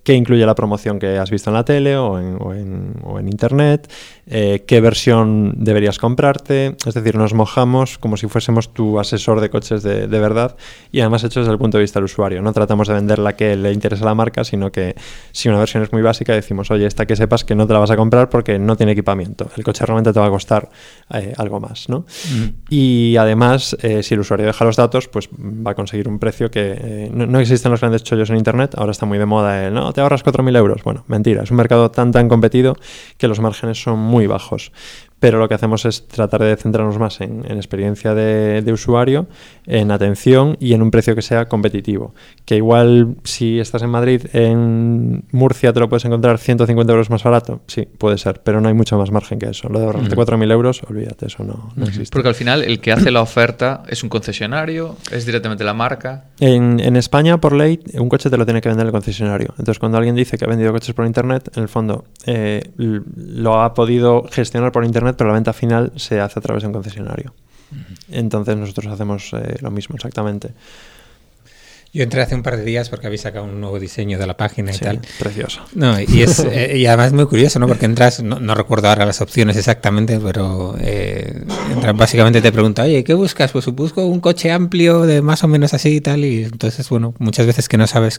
¿qué incluye la promoción que has visto en la tele o en, o en, o en internet? Eh, qué versión deberías comprarte. Es decir, nos mojamos como si fuésemos tu asesor de coches de, verdad y además hecho desde el punto de vista del usuario. No tratamos de vender la que le interesa a la marca, sino que si una versión es muy básica decimos, oye, esta que sepas que no te la vas a comprar porque no tiene equipamiento. El coche realmente te va a costar eh, algo más. ¿no? Mm. Y además, eh, si el usuario deja los datos, pues va a conseguir un precio que no, existen los grandes chollos en Internet. Ahora está muy de moda el, no, te ahorras 4.000 euros. Bueno, mentira. Es un mercado tan, tan competido que los márgenes son muy bajos pero lo que hacemos es tratar de centrarnos más en, experiencia de, usuario, en atención y en un precio que sea competitivo. Que igual si estás en Madrid, en Murcia te lo puedes encontrar 150 euros más barato, sí, puede ser, pero no hay mucho más margen que eso. Lo de ahorrarte 4.000 euros, olvídate, eso no, existe. Porque al final el que hace la oferta es un concesionario, es directamente la marca. En, en España, por ley, un coche te lo tiene que vender el concesionario. Entonces, cuando alguien dice que ha vendido coches por internet, en el fondo eh, lo ha podido gestionar por internet pero la venta final se hace a través de un concesionario. Entonces nosotros hacemos eh, lo mismo exactamente. Yo entré hace un par de días porque habéis sacado un nuevo diseño de la página y tal. Precioso. No, y, es, [LAUGHS] eh, y además es muy curioso, ¿no? Porque entras, no, recuerdo ahora las opciones exactamente, pero eh, básicamente te pregunta, oye, ¿qué buscas? Pues busco un coche amplio de más o menos así y tal. Y entonces, bueno, muchas veces que no sabes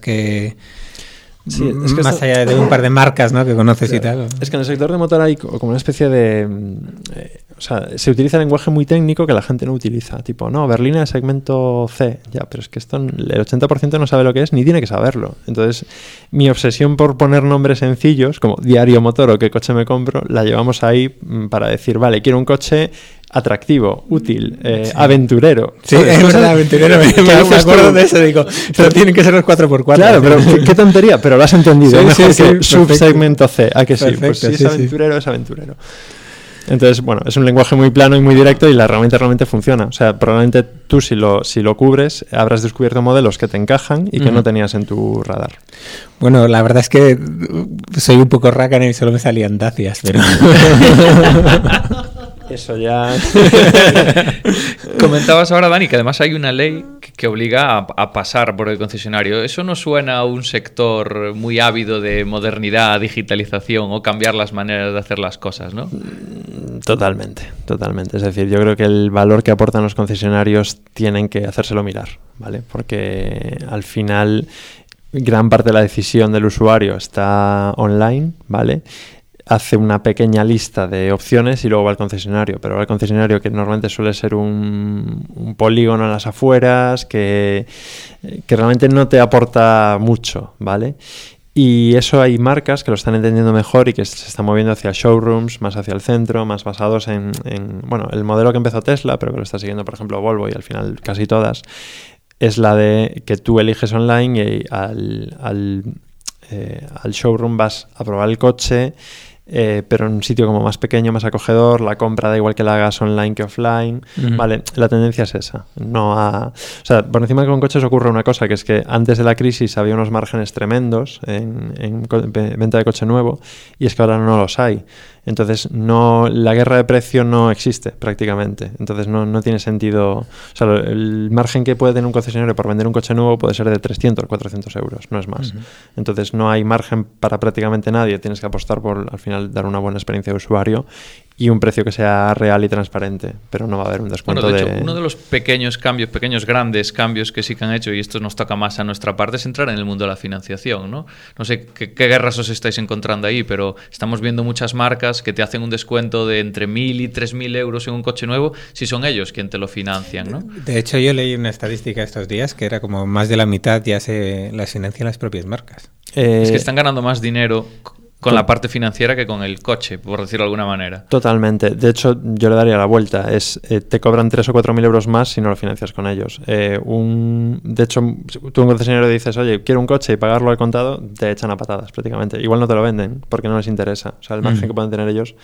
que más allá de un par de marcas ¿no? que conoces y tal. Es que en el sector de motor hay como una especie de... Mm, eh, o sea, se utiliza lenguaje muy técnico que la gente no utiliza. Tipo, no, berlina de segmento C. Ya, pero es que esto el 80% no sabe lo que es ni tiene que saberlo. Entonces, mi obsesión por poner nombres sencillos, como diario motor o qué coche me compro, la llevamos ahí mm, para decir, vale, quiero un coche atractivo, útil, eh, aventurero. Sí, es verdad, aventurero. Me, [LAUGHS] me acuerdo de eso, digo, pero tienen que ser los 4x4. Claro, pero [LAUGHS] qué, tontería, pero lo has entendido. Sí, mejor sí, que subsegmento C, ¿a que sí? pues si es aventurero, es aventurero. Entonces, bueno, es un lenguaje muy plano y muy directo y la herramienta realmente funciona. O sea, probablemente tú si lo, si lo cubres habrás descubierto modelos que te encajan y que no tenías en tu radar. Bueno, la verdad es que soy un poco rácano y solo me salían dacias, pero... [LAUGHS] Eso ya. [LAUGHS] Comentabas ahora, Dani, que además hay una ley que, obliga a, a, pasar por el concesionario. ¿Eso no suena a un sector muy ávido de modernidad, digitalización o cambiar las maneras de hacer las cosas, no? Totalmente, totalmente. Es decir, yo creo que el valor que aportan los concesionarios tienen que hacérselo mirar, ¿vale? Porque al final gran parte de la decisión del usuario está online, ¿vale? Hace una pequeña lista de opciones y luego va al concesionario, pero va al concesionario que normalmente suele ser un, polígono en las afueras, que, que, realmente no te aporta mucho, ¿vale? Y eso hay marcas que lo están entendiendo mejor y que se están moviendo hacia showrooms, más hacia el centro, más basados en, en bueno, el modelo que empezó Tesla, pero que lo está siguiendo, por ejemplo, Volvo y al final casi todas, es la de que tú eliges online y al, al, eh, al showroom vas a probar el coche, eh, pero en un sitio como más pequeño, más acogedor, la compra da igual que la hagas online que offline, uh -huh. ¿vale? La tendencia es esa, no a... O sea, por encima que con coches ocurre una cosa, que es que antes de la crisis había unos márgenes tremendos en, en venta de coche nuevo y es que ahora no los hay. Entonces, no, la guerra de precio no existe prácticamente. Entonces, no, no, tiene sentido. O sea, el margen que puede tener un concesionario por vender un coche nuevo puede ser de 300, 400 euros, no es más. Uh -huh. Entonces, no hay margen para prácticamente nadie. Tienes que apostar por, al final, dar una buena experiencia de usuario y un precio que sea real y transparente, pero no va a haber un descuento bueno, de, de... hecho, uno de los pequeños cambios, pequeños grandes cambios que sí que han hecho, y esto nos toca más a nuestra parte, es entrar en el mundo de la financiación, ¿no? No sé qué, qué guerras os estáis encontrando ahí, pero estamos viendo muchas marcas que te hacen un descuento de entre 1.000 y 3.000 euros en un coche nuevo, si son ellos quien te lo financian, ¿no? De hecho, yo leí una estadística estos días que era como más de la mitad ya se las financian las propias marcas. Eh, es que están ganando más dinero con la parte financiera que con el coche, por decirlo de alguna manera. Totalmente. De hecho, yo le daría la vuelta. Es eh, Te cobran 3 o 4 mil euros más si no lo financias con ellos. Eh, un, de hecho, tú un concesionario dices, oye, quiero un coche y pagarlo al contado, te echan a patadas prácticamente. Igual no te lo venden porque no les interesa. O sea, el margen mm. que pueden tener ellos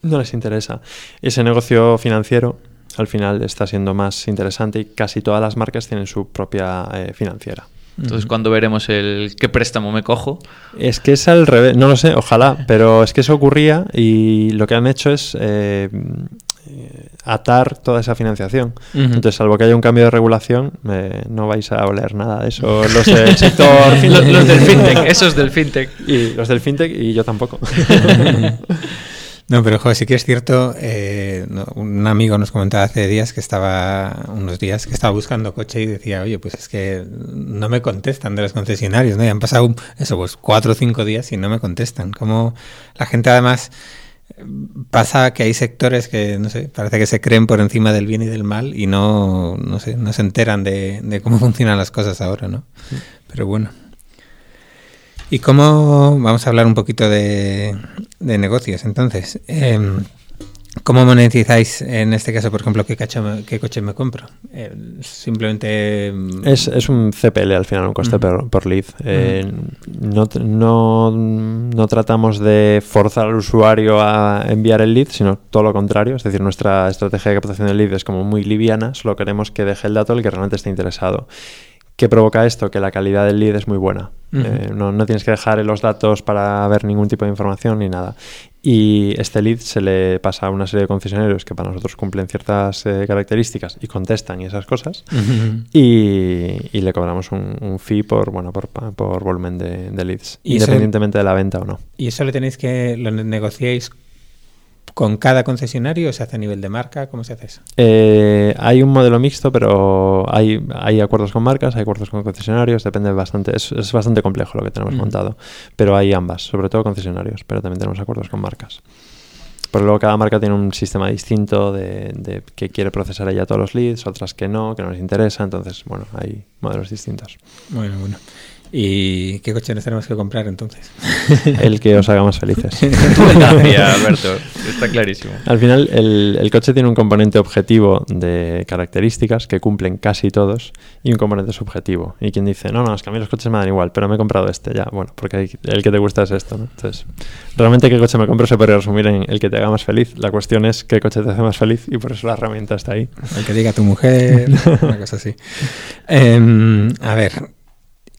no les interesa. Ese negocio financiero al final está siendo más interesante y casi todas las marcas tienen su propia eh, financiera. Entonces, ¿cuándo veremos el qué préstamo me cojo? Es que es al revés, no lo sé, ojalá, [LAUGHS] pero es que eso ocurría y lo que han hecho es eh, atar toda esa financiación. Uh -huh. Entonces, salvo que haya un cambio de regulación, eh, no vais a oler nada de eso. Los del [LAUGHS] sector. los, los del fintech, esos del fintech. Y los del fintech y yo tampoco. [LAUGHS] No, pero joder, sí que es cierto, eh, un amigo nos comentaba hace días que estaba, unos días, que estaba buscando coche y decía, oye, pues es que no me contestan de los concesionarios, ¿no? Y han pasado, eso, pues cuatro o cinco días y no me contestan. Como la gente además pasa que hay sectores que, no sé, parece que se creen por encima del bien y del mal y no, no sé, no se enteran de, de cómo [LAUGHS] funcionan las cosas ahora, ¿no? Pero bueno. ¿Y cómo vamos a hablar un poquito de, de negocios entonces? Eh, ¿Cómo monetizáis en este caso, por ejemplo, qué, me, qué coche me compro? Eh, simplemente. Es, es, un CPL al final, un coste uh -huh. por, por, lead. Eh, uh -huh. no, no, no, tratamos de forzar al usuario a enviar el lead, sino todo lo contrario. Es decir, nuestra estrategia de captación de lead es como muy liviana, solo queremos que deje el dato el que realmente esté interesado. ¿Qué provoca esto? Que la calidad del lead es muy buena. Uh -huh. eh, no, no, tienes que dejar los datos para ver ningún tipo de información ni nada. Y este lead se le pasa a una serie de concesionarios que para nosotros cumplen ciertas eh, características y contestan y esas cosas. Uh -huh. y, y, le cobramos un, un, fee por, bueno, por, por volumen de, de leads, independientemente de la venta o no. ¿Y eso lo tenéis que lo negociáis con cada concesionario o se hace a nivel de marca? ¿Cómo se hace eso? Eh, hay un modelo mixto, pero hay, hay acuerdos con marcas, hay acuerdos con concesionarios, depende bastante, es, es bastante complejo lo que tenemos mm. montado, pero hay ambas, sobre todo concesionarios, pero también tenemos acuerdos con marcas. Pero luego cada marca tiene un sistema distinto de, de, que quiere procesar ella todos los leads, otras que no, que no les interesa, entonces, bueno, hay modelos distintos. Bueno, bueno. ¿Y qué coche nos tenemos que comprar entonces? [LAUGHS] El que os haga más felices. [LAUGHS] Gracias, Alberto. Está clarísimo. Al final, el, el, coche tiene un componente objetivo de características que cumplen casi todos y un componente subjetivo. Y quien dice, no, no, es que a mí los coches me dan igual, pero me he comprado este ya. Bueno, porque el que te gusta es esto, ¿no? Entonces, realmente qué coche me compro se podría resumir en el que te haga más feliz. La cuestión es qué coche te hace más feliz y por eso la herramienta está ahí. El que diga tu mujer, una cosa así. [LAUGHS] Eh, a ver,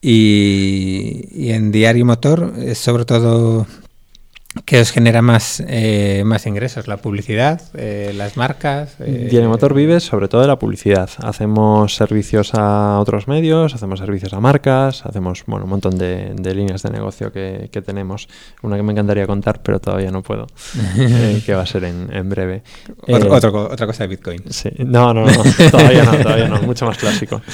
y, y, en Diario Motor es sobre todo ¿Qué os genera más, eh, más ingresos? ¿La publicidad? Eh, ¿Las marcas? Eh, Diario Motor vive sobre todo de la publicidad. Hacemos servicios a otros medios, hacemos servicios a marcas, hacemos bueno, un montón de, de líneas de negocio que, que, tenemos. Una que me encantaría contar, pero todavía no puedo, [LAUGHS] eh, que va a ser en, en breve. Otro, otro, otra cosa de Bitcoin. Sí. No, no, no, todavía no, todavía no, mucho más clásico. [LAUGHS]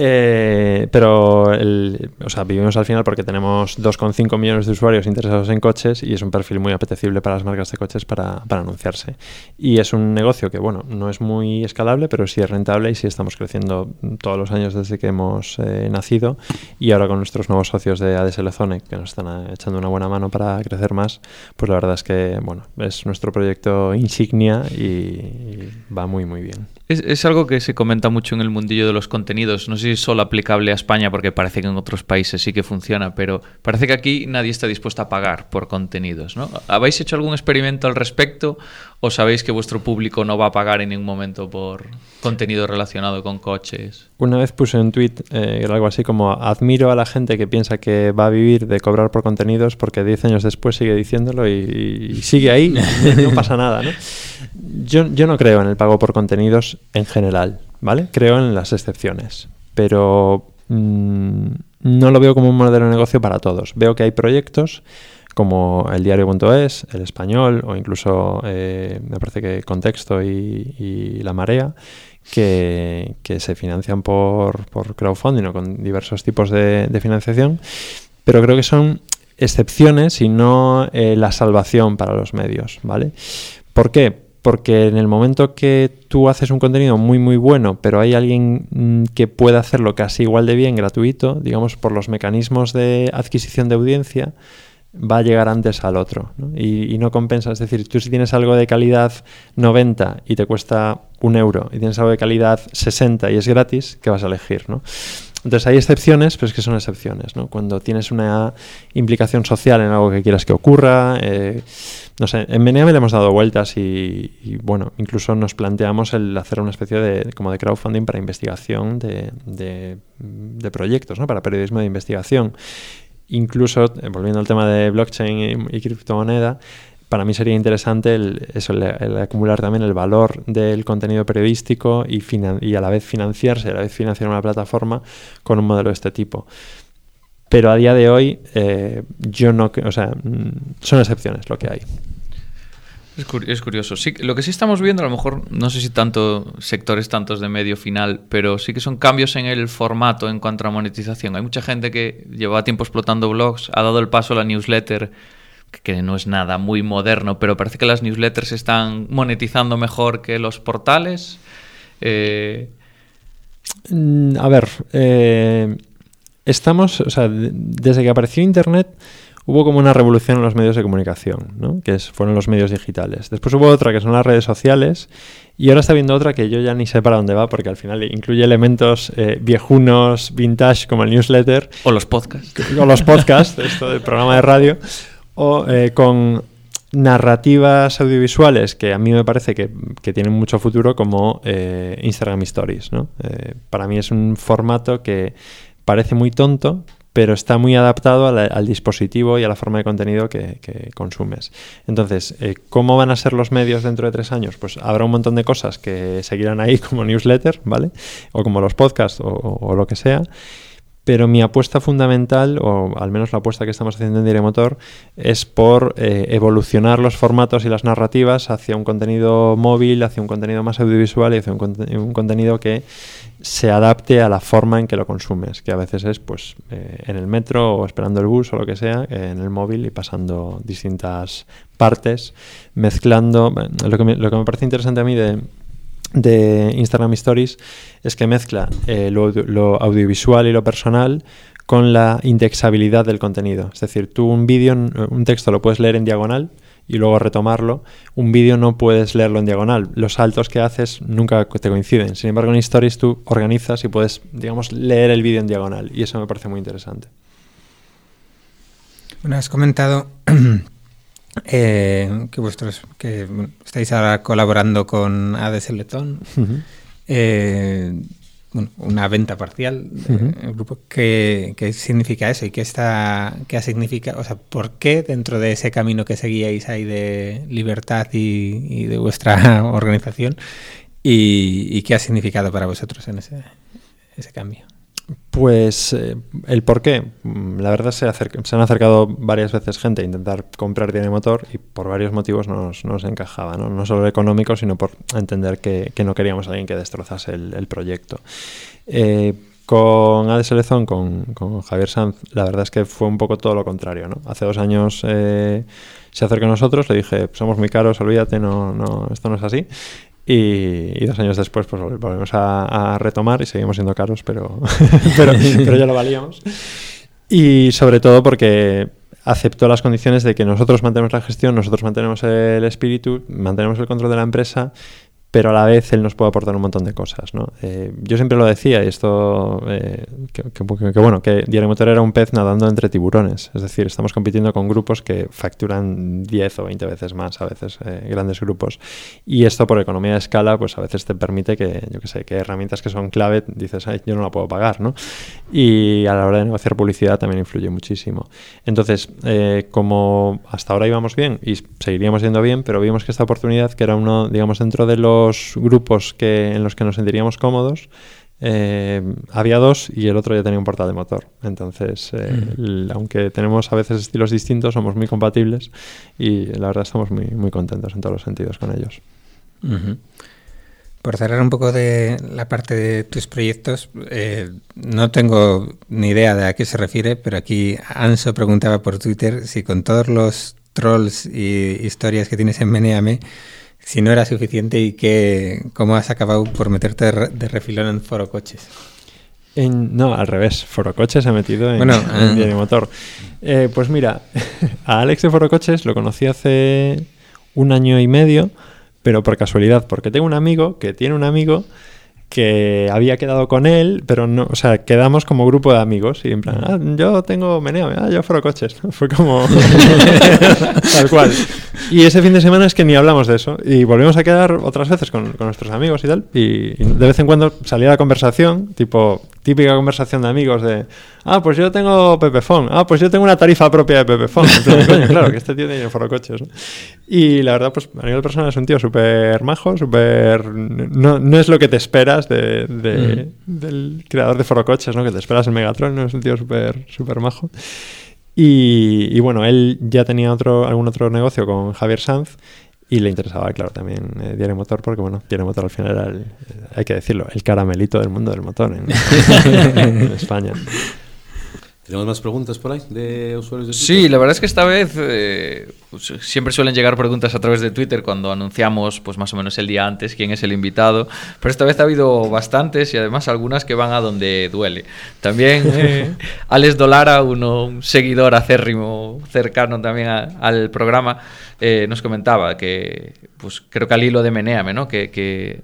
Eh, pero o sea, vivimos al final porque tenemos 2,5 millones de usuarios interesados en coches y es un perfil muy apetecible para las marcas de coches para, para, anunciarse. Y es un negocio que, bueno, no es muy escalable, pero sí es rentable y sí estamos creciendo todos los años desde que hemos eh, nacido. Y ahora con nuestros nuevos socios de ADSL Zone, que nos están eh, echando una buena mano para crecer más, pues la verdad es que, bueno, es nuestro proyecto insignia y, y va muy, muy bien. Es, es, algo que se comenta mucho en el mundillo de los contenidos. No sé si solo aplicable a España, porque parece que en otros países sí que funciona, pero parece que aquí nadie está dispuesto a pagar por contenidos. ¿no? ¿Habéis hecho algún experimento al respecto o sabéis que vuestro público no va a pagar en ningún momento por contenido relacionado con coches? Una vez puse un tweet eh, algo así como admiro a la gente que piensa que va a vivir de cobrar por contenidos porque 10 años después sigue diciéndolo y, y sigue ahí, no pasa nada. ¿no? Yo, yo no creo en el pago por contenidos en general, ¿vale? Creo en las excepciones, pero mmm, no lo veo como un modelo de negocio para todos. Veo que hay proyectos como el diario.es, el español o incluso eh, me parece que Contexto y, La Marea, que, se financian por, crowdfunding o con diversos tipos de, de, financiación, pero creo que son excepciones y no eh, la salvación para los medios, ¿vale? ¿Por qué? Porque en el momento que tú haces un contenido muy muy bueno, pero hay alguien mm, que pueda hacerlo casi igual de bien gratuito, digamos por los mecanismos de adquisición de audiencia, va a llegar antes al otro ¿no? Y, no compensa. Es decir, tú si tienes algo de calidad 90 y te cuesta un euro y tienes algo de calidad 60 y es gratis, ¿qué vas a elegir? ¿no? Entonces hay excepciones, pero es que son excepciones. ¿no? Cuando tienes una implicación social en algo que quieras que ocurra, eh, no sé, en Meneame le hemos dado vueltas y, bueno, incluso nos planteamos el hacer una especie de como de crowdfunding para investigación de, proyectos, ¿no? para periodismo de investigación. Incluso, eh, volviendo al tema de blockchain y, criptomoneda, para mí sería interesante el, acumular también el valor del contenido periodístico y, a la vez financiarse, a la vez financiar una plataforma con un modelo de este tipo. Pero a día de hoy, eh, yo no, o sea, son excepciones lo que hay. Es, cur es, curioso. Sí, lo que sí estamos viendo, a lo mejor, no sé si tanto sectores tantos de medio final, pero sí que son cambios en el formato en cuanto a monetización. Hay mucha gente que lleva tiempo explotando blogs, ha dado el paso a la newsletter, que no es nada muy moderno, pero parece que las newsletters están monetizando mejor que los portales. Eh... A ver, eh, estamos, o sea, desde que apareció Internet hubo como una revolución en los medios de comunicación, ¿no? que es, fueron los medios digitales. Después hubo otra que son las redes sociales y ahora está viendo otra que yo ya ni sé para dónde va porque al final incluye elementos eh, viejunos, vintage como el newsletter. O los podcasts. O los podcasts, esto del programa de radio o eh, con narrativas audiovisuales que a mí me parece que, que tienen mucho futuro como eh, Instagram Stories. ¿no? Eh, para mí es un formato que parece muy tonto, pero está muy adaptado al, dispositivo y a la forma de contenido que, consumes. Entonces, eh, ¿cómo van a ser los medios dentro de tres años? Pues habrá un montón de cosas que seguirán ahí como newsletter, ¿vale? O como los podcasts o lo que sea pero mi apuesta fundamental, o al menos la apuesta que estamos haciendo en Diremotor, es por eh, evolucionar los formatos y las narrativas hacia un contenido móvil, hacia un contenido más audiovisual y hacia un, contenido que se adapte a la forma en que lo consumes, que a veces es pues eh, en el metro o esperando el bus o lo que sea, eh, en el móvil y pasando distintas partes, mezclando. Lo que me, lo que me parece interesante a mí de de Instagram Stories es que mezcla eh, lo, lo, audiovisual y lo personal con la indexabilidad del contenido. Es decir, tú un vídeo, un texto lo puedes leer en diagonal y luego retomarlo. Un vídeo no puedes leerlo en diagonal. Los saltos que haces nunca te coinciden. Sin embargo, en Stories tú organizas y puedes, digamos, leer el vídeo en diagonal. Y eso me parece muy interesante. Bueno, has comentado [CLEARS THROAT] eh, que vuestros que estáis ahora colaborando con ADS Letón. Uh -huh. eh, bueno, una venta parcial del grupo. ¿Qué, ¿Qué, significa eso y qué, está, qué significa, o sea, por qué dentro de ese camino que seguíais ahí de libertad y, y de vuestra [LAUGHS] organización y, y, qué ha significado para vosotros en ese, ese cambio? Pues eh, el por qué. Mm, la verdad se, se, han acercado varias veces gente a intentar comprar Diario Motor y por varios motivos no nos, encajaba. ¿no? no solo económico, sino por entender que, no queríamos a alguien que destrozase el, proyecto. Eh, con Ade Selezón, con, con, Javier Sanz, la verdad es que fue un poco todo lo contrario. ¿no? Hace dos años eh, se acercó a nosotros, le dije, somos muy caros, olvídate, no, no, esto no es así. Y, dos años después pues volvemos a, a, retomar y seguimos siendo caros, pero, [LAUGHS] pero, pero ya lo valíamos. Y sobre todo porque aceptó las condiciones de que nosotros mantenemos la gestión, nosotros mantenemos el espíritu, mantenemos el control de la empresa pero a la vez él nos puede aportar un montón de cosas. ¿no? Eh, yo siempre lo decía, y esto, eh, que, que, que, bueno, que Diario Motor era un pez nadando entre tiburones, es decir, estamos compitiendo con grupos que facturan 10 o 20 veces más, a veces eh, grandes grupos, y esto por economía de escala, pues a veces te permite que, yo que sé, que herramientas que son clave, dices, Ay, yo no la puedo pagar, ¿no? Y a la hora de negociar publicidad también influye muchísimo. Entonces, eh, como hasta ahora íbamos bien y seguiríamos yendo bien, pero vimos que esta oportunidad, que era uno, digamos, dentro de los grupos que, en los que nos sentiríamos cómodos, eh, había dos y el otro ya tenía un portal de motor. Entonces, eh, -huh. aunque tenemos a veces estilos distintos, somos muy compatibles y la verdad estamos muy, muy contentos en todos los sentidos con ellos. Uh -huh. Por cerrar un poco de la parte de tus proyectos, eh, no tengo ni idea de a qué se refiere, pero aquí Anso preguntaba por Twitter si con todos los trolls y historias que tienes en Meneame, si no era suficiente y que cómo has acabado por meterte de refilón en Foro Coches. En, no, al revés. Foro Coches se ha metido en, bueno, [LAUGHS] en Diario uh, Motor. Eh, pues mira, [LAUGHS] a Alex de Foro Coches lo conocí hace un año y medio, pero por casualidad, porque tengo un amigo que tiene un amigo que había quedado con él, pero no, o sea, quedamos como grupo de amigos y en plan, ah, yo tengo meneo, ah, yo foro coches. [LAUGHS] Fue como tal cual. [LAUGHS] Y ese fin de semana es que ni hablamos de eso y volvimos a quedar otras veces con, con nuestros amigos y tal y, y, de vez en cuando salía la conversación, tipo típica conversación de amigos de, ah, pues yo tengo Pepefon, ah, pues yo tengo una tarifa propia de Pepefon. [LAUGHS] coño, claro, que este tío tiene foro coches. ¿no? Y la verdad, pues a nivel personal es un tío súper majo, súper... No, no es lo que te esperas de, de, mm. del creador de foro coches, ¿no? Que te esperas en Megatron, ¿no? Es un tío súper súper majo. Y, y, bueno, él ya tenía otro, algún otro negocio con Javier Sanz y le interesaba, claro, también eh, Motor, porque bueno, Diario Motor al final era, el, hay que decirlo, el caramelito del mundo del motor en [LAUGHS] España. ¿Tenemos más preguntas por ahí de usuarios de Twitter? Sí, la verdad es que esta vez eh, pues, siempre suelen llegar preguntas a través de Twitter cuando anunciamos pues más o menos el día antes quién es el invitado, pero esta vez ha habido bastantes y además algunas que van a donde duele. También [LAUGHS] eh, Alex Dolara, uno, un seguidor acérrimo, cercano también a, al programa, eh, nos comentaba que pues creo que al hilo de Meneame, ¿no? que, que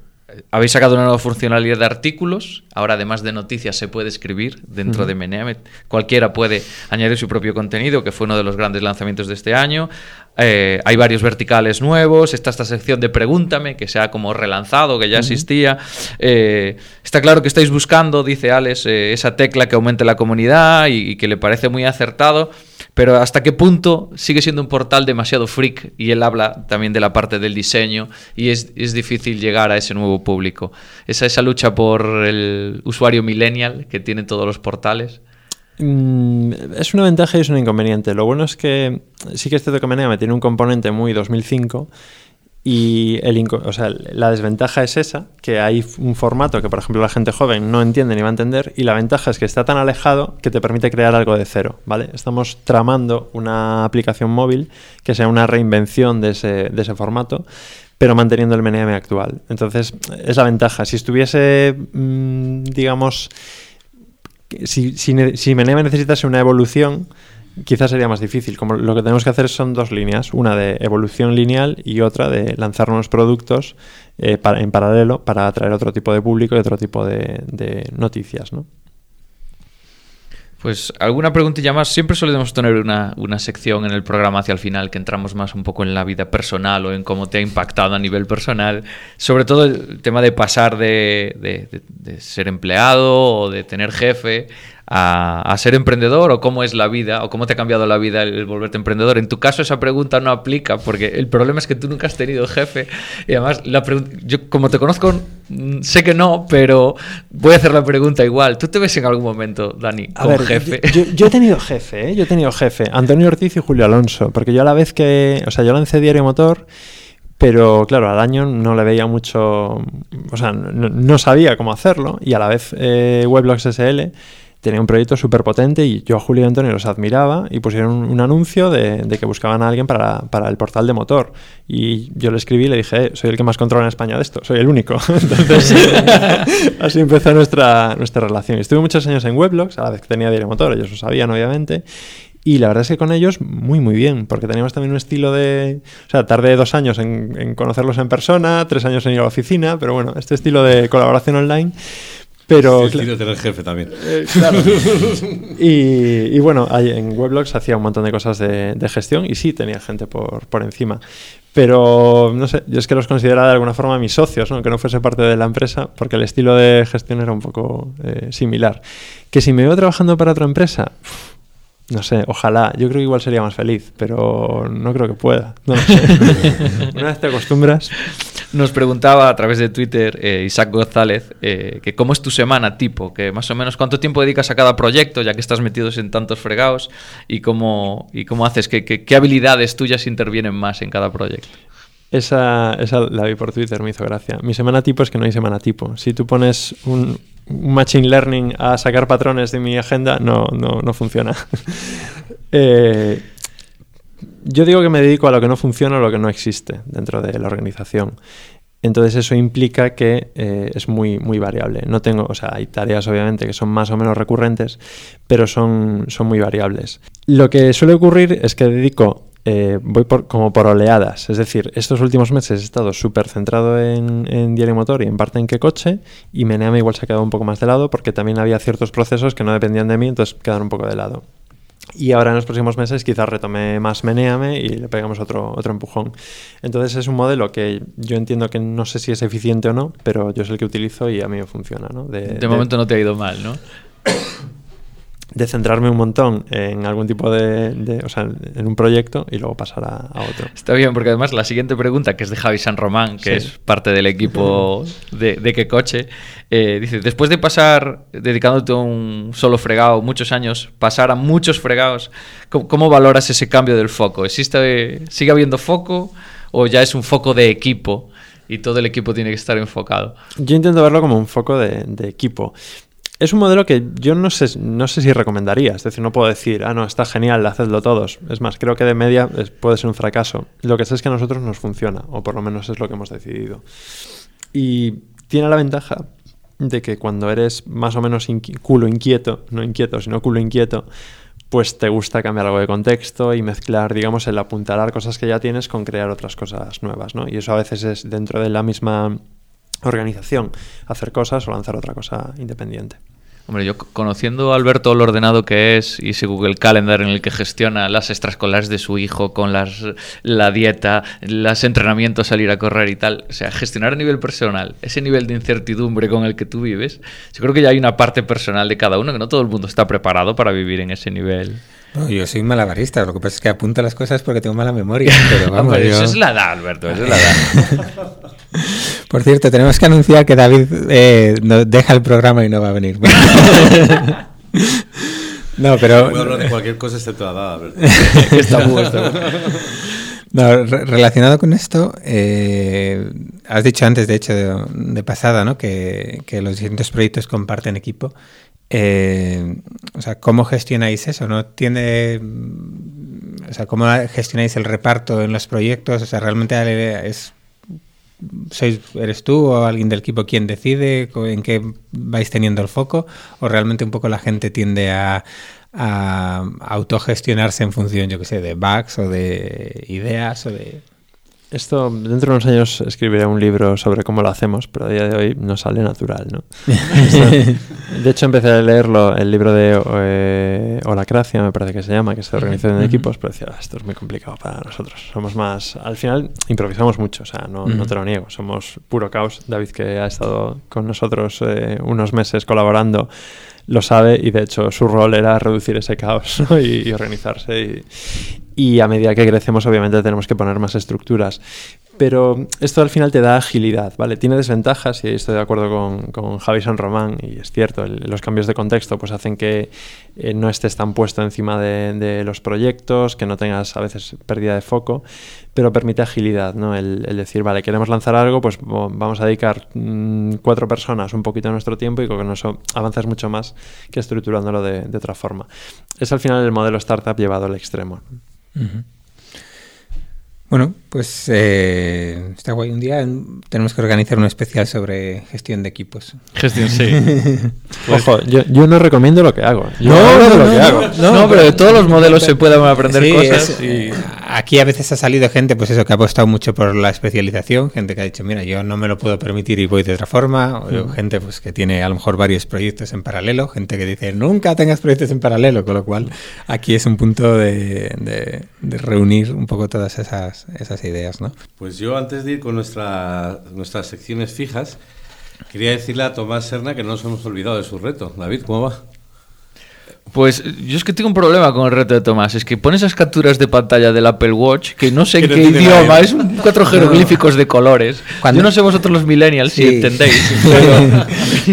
habéis sacado una nueva funcionalidad de artículos. Ahora, además de noticias, se puede escribir dentro uh -huh. de Meneame. Cualquiera puede añadir su propio contenido, que fue uno de los grandes lanzamientos de este año. Eh, hay varios verticales nuevos. Está esta sección de Pregúntame, que se ha como relanzado, que ya uh -huh. existía. Eh, está claro que estáis buscando, dice Alex, eh, esa tecla que aumente la comunidad y, y que le parece muy acertado. Pero hasta qué punto sigue siendo un portal demasiado freak y él habla también de la parte del diseño y es, es difícil llegar a ese nuevo público. Esa, esa lucha por el usuario millennial que tienen todos los portales. Mm, es una ventaja y es un inconveniente. Lo bueno es que sí que este documento me tiene un componente muy 2005 y el, la desventaja es esa, que hay un formato que, por ejemplo, la gente joven no entiende ni va a entender, y la ventaja es que está tan alejado que te permite crear algo de cero, ¿vale? Estamos tramando una aplicación móvil que sea una reinvención de ese, de ese formato, pero manteniendo el MNM actual. Entonces, es la ventaja. Si estuviese, mmm, digamos, si, si, si MNM necesitase una evolución, quizás sería más difícil. Como lo que tenemos que hacer son dos líneas, una de evolución lineal y otra de lanzar unos productos eh, en paralelo para atraer otro tipo de público y otro tipo de, noticias, ¿no? Pues alguna preguntilla más. Siempre solemos tener una, una, sección en el programa hacia el final que entramos más un poco en la vida personal o en cómo te ha impactado a nivel personal. Sobre todo el tema de pasar de, de ser empleado o de tener jefe a, ser emprendedor o cómo es la vida o cómo te ha cambiado la vida el, volverte emprendedor. En tu caso esa pregunta no aplica porque el problema es que tú nunca has tenido jefe y además la yo como te conozco sé que no, pero voy a hacer la pregunta igual. ¿Tú te ves en algún momento, Dani, como jefe? Yo, he tenido jefe, ¿eh? yo he tenido jefe, Antonio Ortiz y Julio Alonso, porque yo a la vez que, o sea, yo lancé Diario Motor pero claro, al año no le veía mucho, o sea, no, sabía cómo hacerlo y a la vez eh, Weblogs SL tenía un proyecto súper potente y yo a Julio y Antonio los admiraba y pusieron un, anuncio de, que buscaban a alguien para, para, el portal de motor. Y yo le escribí y le dije, eh, soy el que más controla en España de esto, soy el único. [LAUGHS] Entonces, [LAUGHS] así empezó nuestra, nuestra relación. Estuve muchos años en Weblogs, a la vez que tenía Diario Motor, ellos lo sabían obviamente. Y la verdad es que con ellos muy, muy bien, porque teníamos también un estilo de... O sea, tardé dos años en, en conocerlos en persona, tres años en ir a la oficina, pero bueno, este estilo de colaboración online pero, estilo tener jefe también. Eh, claro. [LAUGHS] y, bueno, en Weblogs hacía un montón de cosas de, gestión y sí tenía gente por, por, encima. Pero no sé, yo es que los consideraba de alguna forma mis socios, aunque no fuese parte de la empresa, porque el estilo de gestión era un poco eh, similar. Que si me veo trabajando para otra empresa, no sé, ojalá. Yo creo que igual sería más feliz, pero no creo que pueda. No sé. [LAUGHS] Una vez te acostumbras. Nos preguntaba a través de Twitter eh, Isaac González eh, que cómo es tu semana tipo, que más o menos cuánto tiempo dedicas a cada proyecto, ya que estás metidos en tantos fregados, y cómo, y cómo haces, qué habilidades tuyas intervienen más en cada proyecto. Esa, esa la vi por Twitter, me hizo gracia. Mi semana tipo es que no hay semana tipo. Si tú pones un, machine learning a sacar patrones de mi agenda, no, no, no funciona. [LAUGHS] Eh, yo digo que me dedico a lo que no funciona o lo que no existe dentro de la organización. Entonces eso implica que eh, es muy, muy variable. No tengo, o sea, hay tareas obviamente que son más o menos recurrentes, pero son, son muy variables. Lo que suele ocurrir es que dedico eh, voy por, como por oleadas. Es decir, estos últimos meses he estado súper centrado en, en, Diario Motor y en parte en qué coche, y Meneame igual se ha quedado un poco más de lado porque también había ciertos procesos que no dependían de mí, entonces quedaron un poco de lado. Y ahora en los próximos meses quizás retome más Meneame y le pegamos otro, otro empujón. Entonces es un modelo que yo entiendo que no sé si es eficiente o no, pero yo es el que utilizo y a mí me funciona. ¿no? De, momento no te ha ido mal, ¿no? [COUGHS] de centrarme un montón en algún tipo de, o sea, en un proyecto y luego pasar a, otro. Está bien, porque además la siguiente pregunta, que es de Javi San Román, que es parte del equipo de, de qué coche, eh, dice, después de pasar, dedicándote a un solo fregado muchos años, pasar a muchos fregados, ¿cómo, valoras ese cambio del foco? ¿Existe, ¿Sigue habiendo foco o ya es un foco de equipo? y todo el equipo tiene que estar enfocado. Yo intento verlo como un foco de, de equipo. Es un modelo que yo no sé, no sé si recomendaría. Es decir, no puedo decir, ah, no, está genial, hacedlo todos. Es más, creo que de media puede ser un fracaso. Lo que sé es que a nosotros nos funciona, o por lo menos es lo que hemos decidido. Y tiene la ventaja de que cuando eres más o menos culo inquieto, no inquieto, sino culo inquieto, pues te gusta cambiar algo de contexto y mezclar, digamos, el apuntalar cosas que ya tienes con crear otras cosas nuevas, ¿no? Y eso a veces es dentro de la misma organización, hacer cosas o lanzar otra cosa independiente. Hombre, yo conociendo a Alberto lo ordenado que es y ese Google Calendar en el que gestiona las extraescolares de su hijo con las, la dieta, los entrenamientos, salir a correr y tal, o sea, gestionar a nivel personal, ese nivel de incertidumbre con el que tú vives, yo creo que ya hay una parte personal de cada uno que no todo el mundo está preparado para vivir en ese nivel yo soy malabarista, lo que pasa es que apunto las cosas porque tengo mala memoria. Pero [LAUGHS] vamos, Eso es la edad, Alberto, eso es la edad. [LAUGHS] Por cierto, tenemos que anunciar que David eh, deja el programa y no va a venir. [LAUGHS] no, pero... Puedo hablar de cualquier cosa excepto la Alberto. [LAUGHS] está muy, [LAUGHS] No, relacionado con esto, eh, has dicho antes, de hecho, de, pasada, ¿no? que, que, los distintos proyectos comparten equipo. Eh, o sea, ¿cómo gestionáis eso? ¿No tiene, o sea, cómo gestionáis el reparto en los proyectos? O sea, realmente es sois, ¿Eres tú o alguien del equipo quien decide en qué vais teniendo el foco? ¿O realmente un poco la gente tiende a, a autogestionarse en función, yo qué sé, de bugs o de ideas o de... Esto, dentro de unos años escribiré un libro sobre cómo lo hacemos, pero a día de hoy no sale natural, ¿no? [LAUGHS] de hecho, empecé a leerlo, el libro de eh, Holacracia, me parece que se llama, que es de organización de equipos, pero decía, "Ah, esto es muy complicado para nosotros. Somos más... Al final, improvisamos mucho, o sea, no, no te lo niego. Somos puro caos. David, que ha estado con nosotros eh, unos meses colaborando, lo sabe y de hecho su rol era reducir ese caos y, organizarse. Y a medida que crecemos, obviamente, tenemos que poner más estructuras. Pero esto al final te da agilidad, ¿vale? Tiene desventajas y estoy de acuerdo con, con Javi San Román y es cierto, los cambios de contexto pues hacen que eh, no estés tan puesto encima de, los proyectos, que no tengas a veces pérdida de foco, pero permite agilidad, ¿no? El, decir, vale, queremos lanzar algo, pues vamos a dedicar mm, cuatro personas un poquito de nuestro tiempo y con eso avanzas mucho más que estructurándolo de, otra forma. Es al final el modelo startup llevado al extremo. Bueno, pues eh, está guay. Un día tenemos que organizar un especial sobre gestión de equipos. Gestión, sí. [LAUGHS] Ojo, yo, yo no recomiendo lo que hago. Yo No, hablo de no, lo que no, hago. No, pero de todos los modelos se pueden aprender Sí, cosas. es- y- Aquí a veces ha salido gente, pues eso, que ha apostado mucho por la especialización, gente que ha dicho, mira, yo no me lo puedo permitir y voy de otra forma, o gente pues que tiene a lo mejor varios proyectos en paralelo, gente que dice, nunca tengas proyectos en paralelo, con lo cual aquí es un punto de, de- de reunir un poco todas esas, esas ideas, ¿no? Pues yo antes de ir con nuestra, nuestras secciones fijas, quería decirle a Tomás Serna que no nos hemos olvidado de su reto. David, ¿cómo va? Pues yo es que tengo un problema con el reto de Tomás. Es que pone esas capturas de pantalla del Apple Watch que no sé en no qué idioma, es un cuatro [LAUGHS] jeroglíficos de colores. Cuando- Yo no sé vosotros los millennials si Sí. entendéis. [LAUGHS] pero-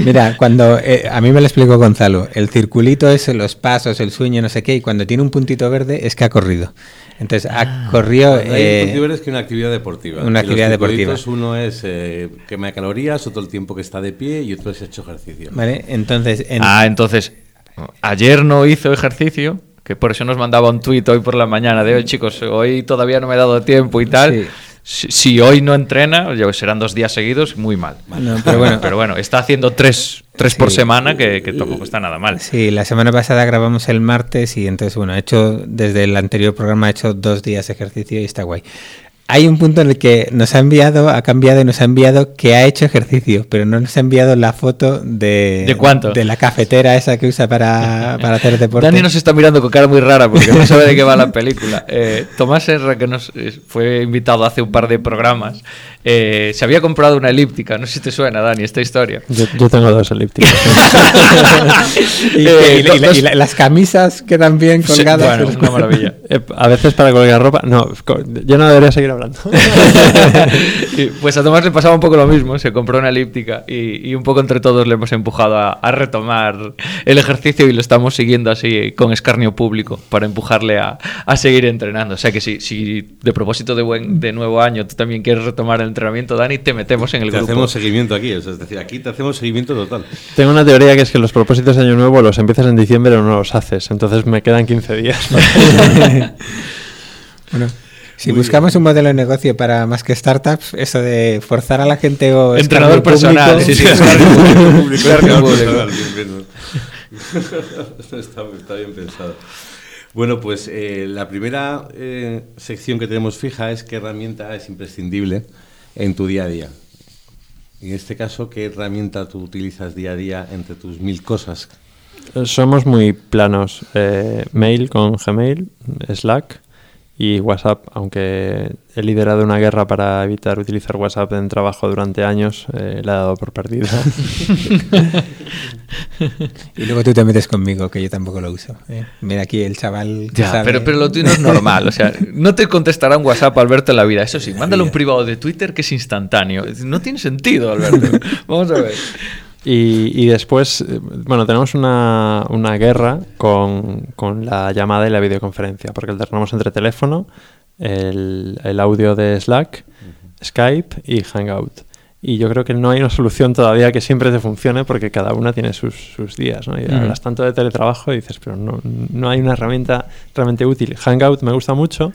Mira, cuando eh, a mí me lo explicó Gonzalo, el circulito es los pasos, el sueño, no sé qué, y cuando tiene un puntito verde es que ha corrido. Entonces, ha corrido... Cuando hay eh, un punto verde es que una actividad deportiva. una Y los actividad deportiva. Uno es eh, quema de calorías, otro el tiempo que está de pie y otro es hecho ejercicio. ¿Vale? Entonces, en- Ah, entonces, ayer no hizo ejercicio, que por eso nos mandaba un tuit hoy por la mañana de hoy, chicos, hoy todavía no me he dado tiempo y tal. Sí. Si, si hoy no entrena, serán dos días seguidos, muy mal. No, pero bueno. pero bueno, está haciendo tres, tres por semana, que, que tampoco está nada mal. Sí, la semana pasada grabamos el martes y entonces, bueno, he hecho, desde el anterior programa, he hecho dos días de ejercicio y está guay. Hay un punto en el que nos ha enviado, ha cambiado y nos ha enviado que ha hecho ejercicio, pero no nos ha enviado la foto de... ¿De cuánto? De la cafetera esa que usa para, para hacer deporte. Dani nos está mirando con cara muy rara porque no sabe de qué va la película. [LAUGHS] Eh, Tomás Serra, que nos eh, fue invitado hace un par de programas, eh, se había comprado una elíptica. No sé si te suena, Dani, esta historia. Yo, yo tengo dos elípticos. [LAUGHS] y, Eh, y la- y la- dos- y la- las camisas quedan bien Sí, colgadas. bueno, una maravilla. Eh, a veces para colgar ropa. No, yo no debería seguir hablando. [LAUGHS] Pues a Tomás le pasaba un poco lo mismo, se compró una elíptica y, y un poco entre todos le hemos empujado a, a retomar el ejercicio y lo estamos siguiendo así con escarnio público para empujarle a, a seguir entrenando. O sea que si, si de propósito de, buen, de nuevo año tú también quieres retomar el entrenamiento, Dani, te metemos en el Te grupo. hacemos seguimiento aquí, es decir, aquí te hacemos seguimiento total. Tengo una teoría que es que los propósitos de Año Nuevo los empiezas en diciembre o no los haces. Entonces me quedan 15 días. [LAUGHS] [LAUGHS] Bueno, si buscamos un modelo de negocio para más que startups, eso de forzar a la gente o Entrenador personal, público- sí, sí, público. [LAUGHS] Bien. [LAUGHS] está, está bien pensado. Bueno, pues eh, la primera eh, sección que tenemos fija es qué herramienta es imprescindible en tu día a día. En este caso, ¿qué herramienta tú utilizas día a día entre tus mil cosas? Somos muy planos. Eh, mail con Gmail, Slack y WhatsApp, aunque he liderado una guerra para evitar utilizar WhatsApp en trabajo durante años, eh, la he dado por perdida. [LAUGHS] Y luego tú te metes conmigo, que yo tampoco lo uso. ¿eh? Mira aquí el chaval. que Ya, sabe- pero, pero lo tuyo no es normal. O sea, no te contestará un WhatsApp Alberto en la vida. Eso sí, mándale un privado de Twitter que es instantáneo. No tiene sentido, Alberto. [LAUGHS] Vamos a ver. Y, y después, eh, bueno, tenemos una, una guerra con, con la llamada y la videoconferencia, porque alternamos entre teléfono, el, el audio de Slack, Skype y Hangout. Y yo creo que no hay una solución todavía que siempre te funcione porque cada una tiene sus, sus días. ¿no? Y hablas tanto de teletrabajo y dices, pero no, no hay una herramienta realmente útil. Hangout me gusta mucho,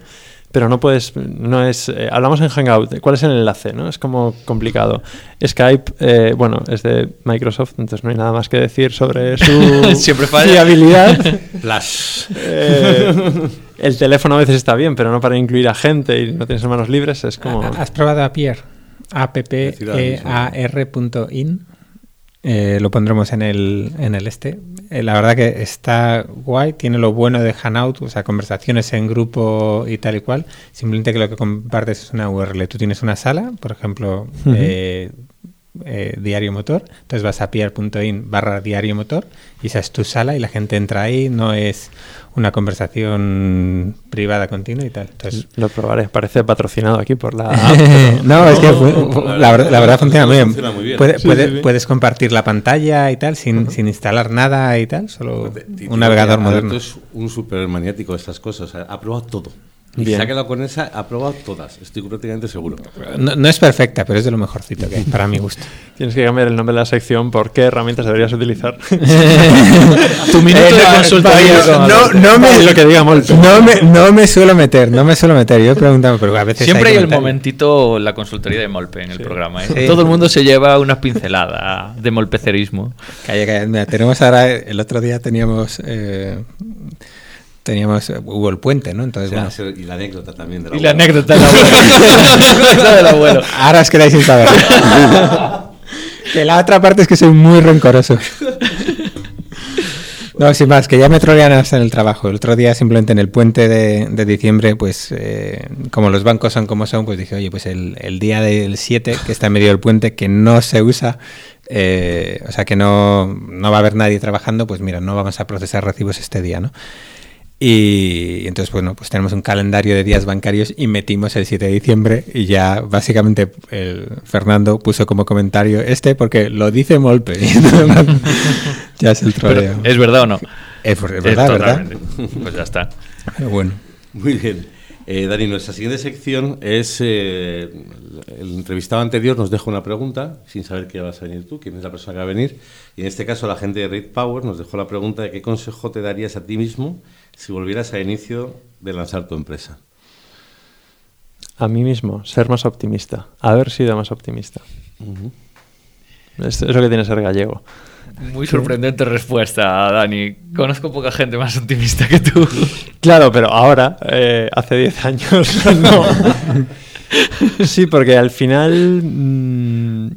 pero no puedes, no es, eh, hablamos en Hangout, ¿cuál es el enlace? ¿no? Es como complicado. Skype, eh, bueno, es de Microsoft, entonces no hay nada más que decir sobre [LAUGHS] su Siempre falla. fiabilidad. [LAUGHS] Flash. Eh, el teléfono a veces está bien, pero no para incluir a gente y no tienes manos libres, es como... ¿Has probado ahora mismo. A-P-P-E-A-R.in. Eh, lo pondremos en el, en el este. Eh, la verdad que está guay, tiene lo bueno de Hanout, o sea, conversaciones en grupo y tal y cual. Simplemente que lo que compartes es una URL. Tú tienes una sala, por ejemplo, eh, eh, diario motor, entonces vas a peer.in barra diario motor y esa es tu sala y la gente entra ahí, no es una conversación privada continua y tal. Entonces, Lo probaré, parece patrocinado aquí por la [LAUGHS] app, pero- no, es que No, la la, verdad- verdad, la verdad funciona muy bien. funciona muy bien. Puede- Sí, puede- sí, sí. Puedes compartir la pantalla y tal sin, sin instalar nada y tal, solo un navegador moderno. Es un súper maniático de estas cosas. ha probado todo. Y se ha quedado con esa, ha probado todas. Estoy prácticamente seguro. No, no es perfecta, pero es de lo mejorcito que hay, para mi gusto. [LAUGHS] Tienes que cambiar el nombre de la sección por qué herramientas deberías utilizar. [LAUGHS] Tu minuto de Eh, no, consultoría. no, me, Lo que no, me, no me suelo meter, no me suelo meter. Yo he preguntado, pero a veces Siempre hay el momentito, la consultoría de Molpe en el programa. ¿eh? Sí. Todo el mundo se lleva una pincelada de molpecerismo. Calla, calla. Mira, tenemos ahora, el otro día teníamos, eh, teníamos, hubo el puente, ¿no? Entonces, O sea, bueno, y la anécdota también de la Y la anécdota del abuelo. [LAUGHS] Del abuelo. Ahora os quedáis sin saber. [LAUGHS] que la otra parte es que soy muy rencoroso. No, sin más, que ya me trolean hasta en el trabajo. El otro día, simplemente en el puente de, de diciembre, pues eh, como los bancos son como son, pues dije, oye, pues el, el día del 7, que está en medio del puente, que no se usa, eh, o sea, que no, no va a haber nadie trabajando, pues mira, no vamos a procesar recibos este día, ¿no? Y entonces, bueno, pues tenemos un calendario de días bancarios y metimos el 7 de diciembre y ya básicamente el Fernando puso como comentario este porque lo dice Molpe. [LAUGHS] [LAUGHS] ya es el Pero, troleo. ¿Es verdad o no? Es, es verdad, ¿verdad? totalmente. Pues ya está. Pero bueno. Muy bien. Eh, Dani, nuestra siguiente sección es. eh, el entrevistado anterior nos dejó una pregunta, sin saber que vas a venir tú, quién es la persona que va a venir. Y en este caso, la gente de Raid Power nos dejó la pregunta de qué consejo te darías a ti mismo si volvieras al inicio de lanzar tu empresa. A mí mismo, ser más optimista. Haber sido más optimista. Es, es lo que tiene ser gallego. Muy sorprendente respuesta, Dani. Conozco poca gente más optimista que tú. [LAUGHS] Claro, pero ahora, eh, hace 10 años, [LAUGHS] no. Sí, porque al final, mm,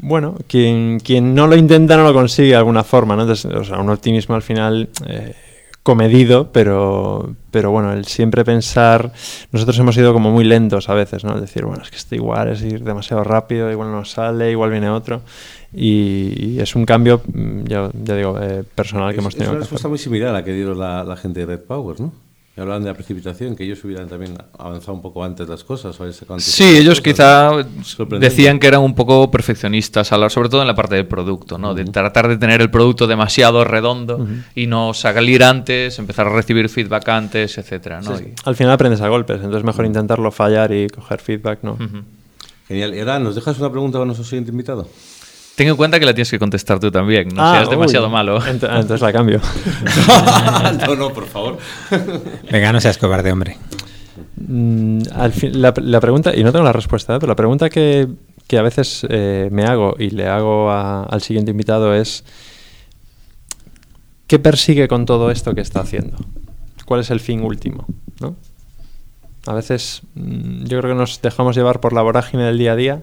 bueno, quien, quien no lo intenta no lo consigue de alguna forma, ¿no? Entonces, o sea, un optimismo al final eh, comedido, pero, pero bueno, el siempre pensar, nosotros hemos sido como muy lentos a veces, ¿no? El decir, bueno, es que esto igual es ir demasiado rápido, igual no sale, igual viene otro. Y, y es un cambio, mm, ya, ya digo, eh, personal que Es, hemos es tenido una que respuesta hacer. muy similar a la que dieron la, la gente de Red Power, ¿no? Que hablaban de la precipitación, que ellos hubieran también avanzado un poco antes las cosas. o antes Sí, las ellos cosas, quizá decían que eran un poco perfeccionistas, sobre todo en la parte del producto, ¿no? De tratar de tener el producto demasiado redondo y no salir antes, empezar a recibir feedback antes, etcétera, ¿no? Y- Al final aprendes a golpes, entonces mejor intentarlo fallar y coger feedback, ¿no? Ujú. Genial. Y ahora, ¿nos dejas una pregunta para nuestro siguiente invitado? Ten en cuenta que la tienes que contestar tú también, no Ah, seas uy. demasiado malo. [LAUGHS] Ent- ah, entonces la cambio. [LAUGHS] no, no, por favor. [LAUGHS] Venga, no seas cobarde, hombre. Mm, al fin- la, la pregunta, y no tengo la respuesta, ¿eh? pero la pregunta que, que a veces eh, me hago y le hago a- al siguiente invitado es, ¿qué persigue con todo esto que está haciendo? ¿Cuál es el fin último? ¿no? A veces mm, yo creo que nos dejamos llevar por la vorágine del día a día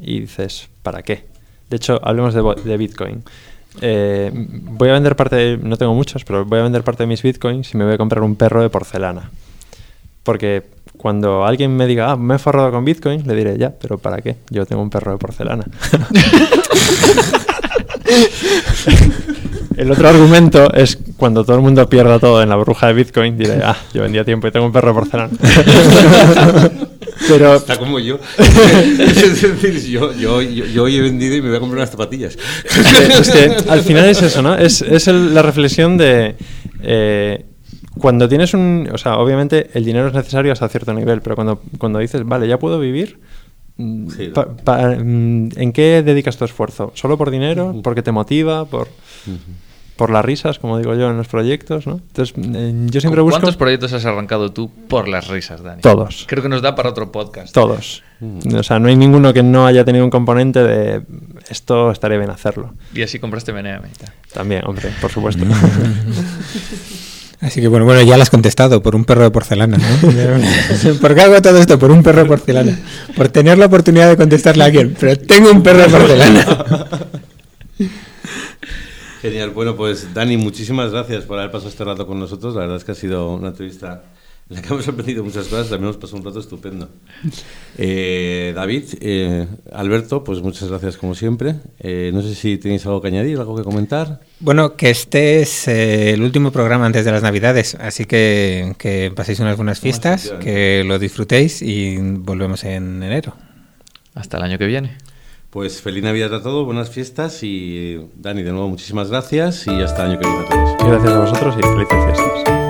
y dices, ¿para qué? De hecho, hablemos de, Bitcoin. Eh, voy a vender parte, de- no tengo muchos, pero voy a vender parte de mis Bitcoins y me voy a comprar un perro de porcelana. Porque cuando alguien me diga, ah, me he forrado con Bitcoin, le diré, ya, pero ¿para qué? Yo tengo un perro de porcelana. [LAUGHS] [LAUGHS] el otro argumento es cuando todo el mundo pierda todo en la burbuja de Bitcoin, diré, ah, yo vendía tiempo y tengo un perro porcelana. [LAUGHS] pero Está como yo. [LAUGHS] es decir, yo, yo, yo, yo hoy he vendido y me voy a comprar unas zapatillas. es que al final es eso, ¿no? Es, es el- la reflexión de eh, cuando tienes un. O sea, obviamente el dinero es necesario hasta cierto nivel, pero cuando, cuando dices, vale, ya puedo vivir. mm, Sí, ¿no? pa- pa- mm, ¿En qué dedicas tu esfuerzo? ¿Solo por dinero? ¿Porque te motiva? ¿Por.? Por las risas, como digo yo, en los proyectos, ¿no? Entonces, eh, yo siempre busco... ¿Cuántos proyectos has arrancado tú por las risas, Dani? Todos. Creo que nos da para otro podcast. Todos. O sea, no hay ninguno que no haya tenido un componente de esto estaría bien hacerlo. Y así compraste Meneame. También, hombre, por supuesto. [LAUGHS] Así que bueno, bueno, ya lo has contestado, por un perro de porcelana, ¿no? [LAUGHS] [LAUGHS] ¿Por qué hago todo esto? Por un perro de porcelana. Por tener la oportunidad de contestarle a alguien, pero tengo un perro de porcelana. Genial, bueno, pues Dani, muchísimas gracias por haber pasado este rato con nosotros. La verdad es que ha sido una entrevista en la que [LAUGHS] hemos aprendido muchas cosas, también hemos pasado un rato estupendo. Eh, David, eh, Alberto, pues muchas gracias como siempre. Eh, no sé si tenéis algo que añadir, algo que comentar. Bueno, que este es eh, el último programa antes de las Navidades, así que que paséis unas buenas fiestas, que lo disfrutéis y volvemos en enero. Hasta el año que viene. Pues feliz Navidad a todos, buenas fiestas y Dani, de nuevo muchísimas gracias y hasta el año que viene a todos. Gracias a vosotros y felices fiestas.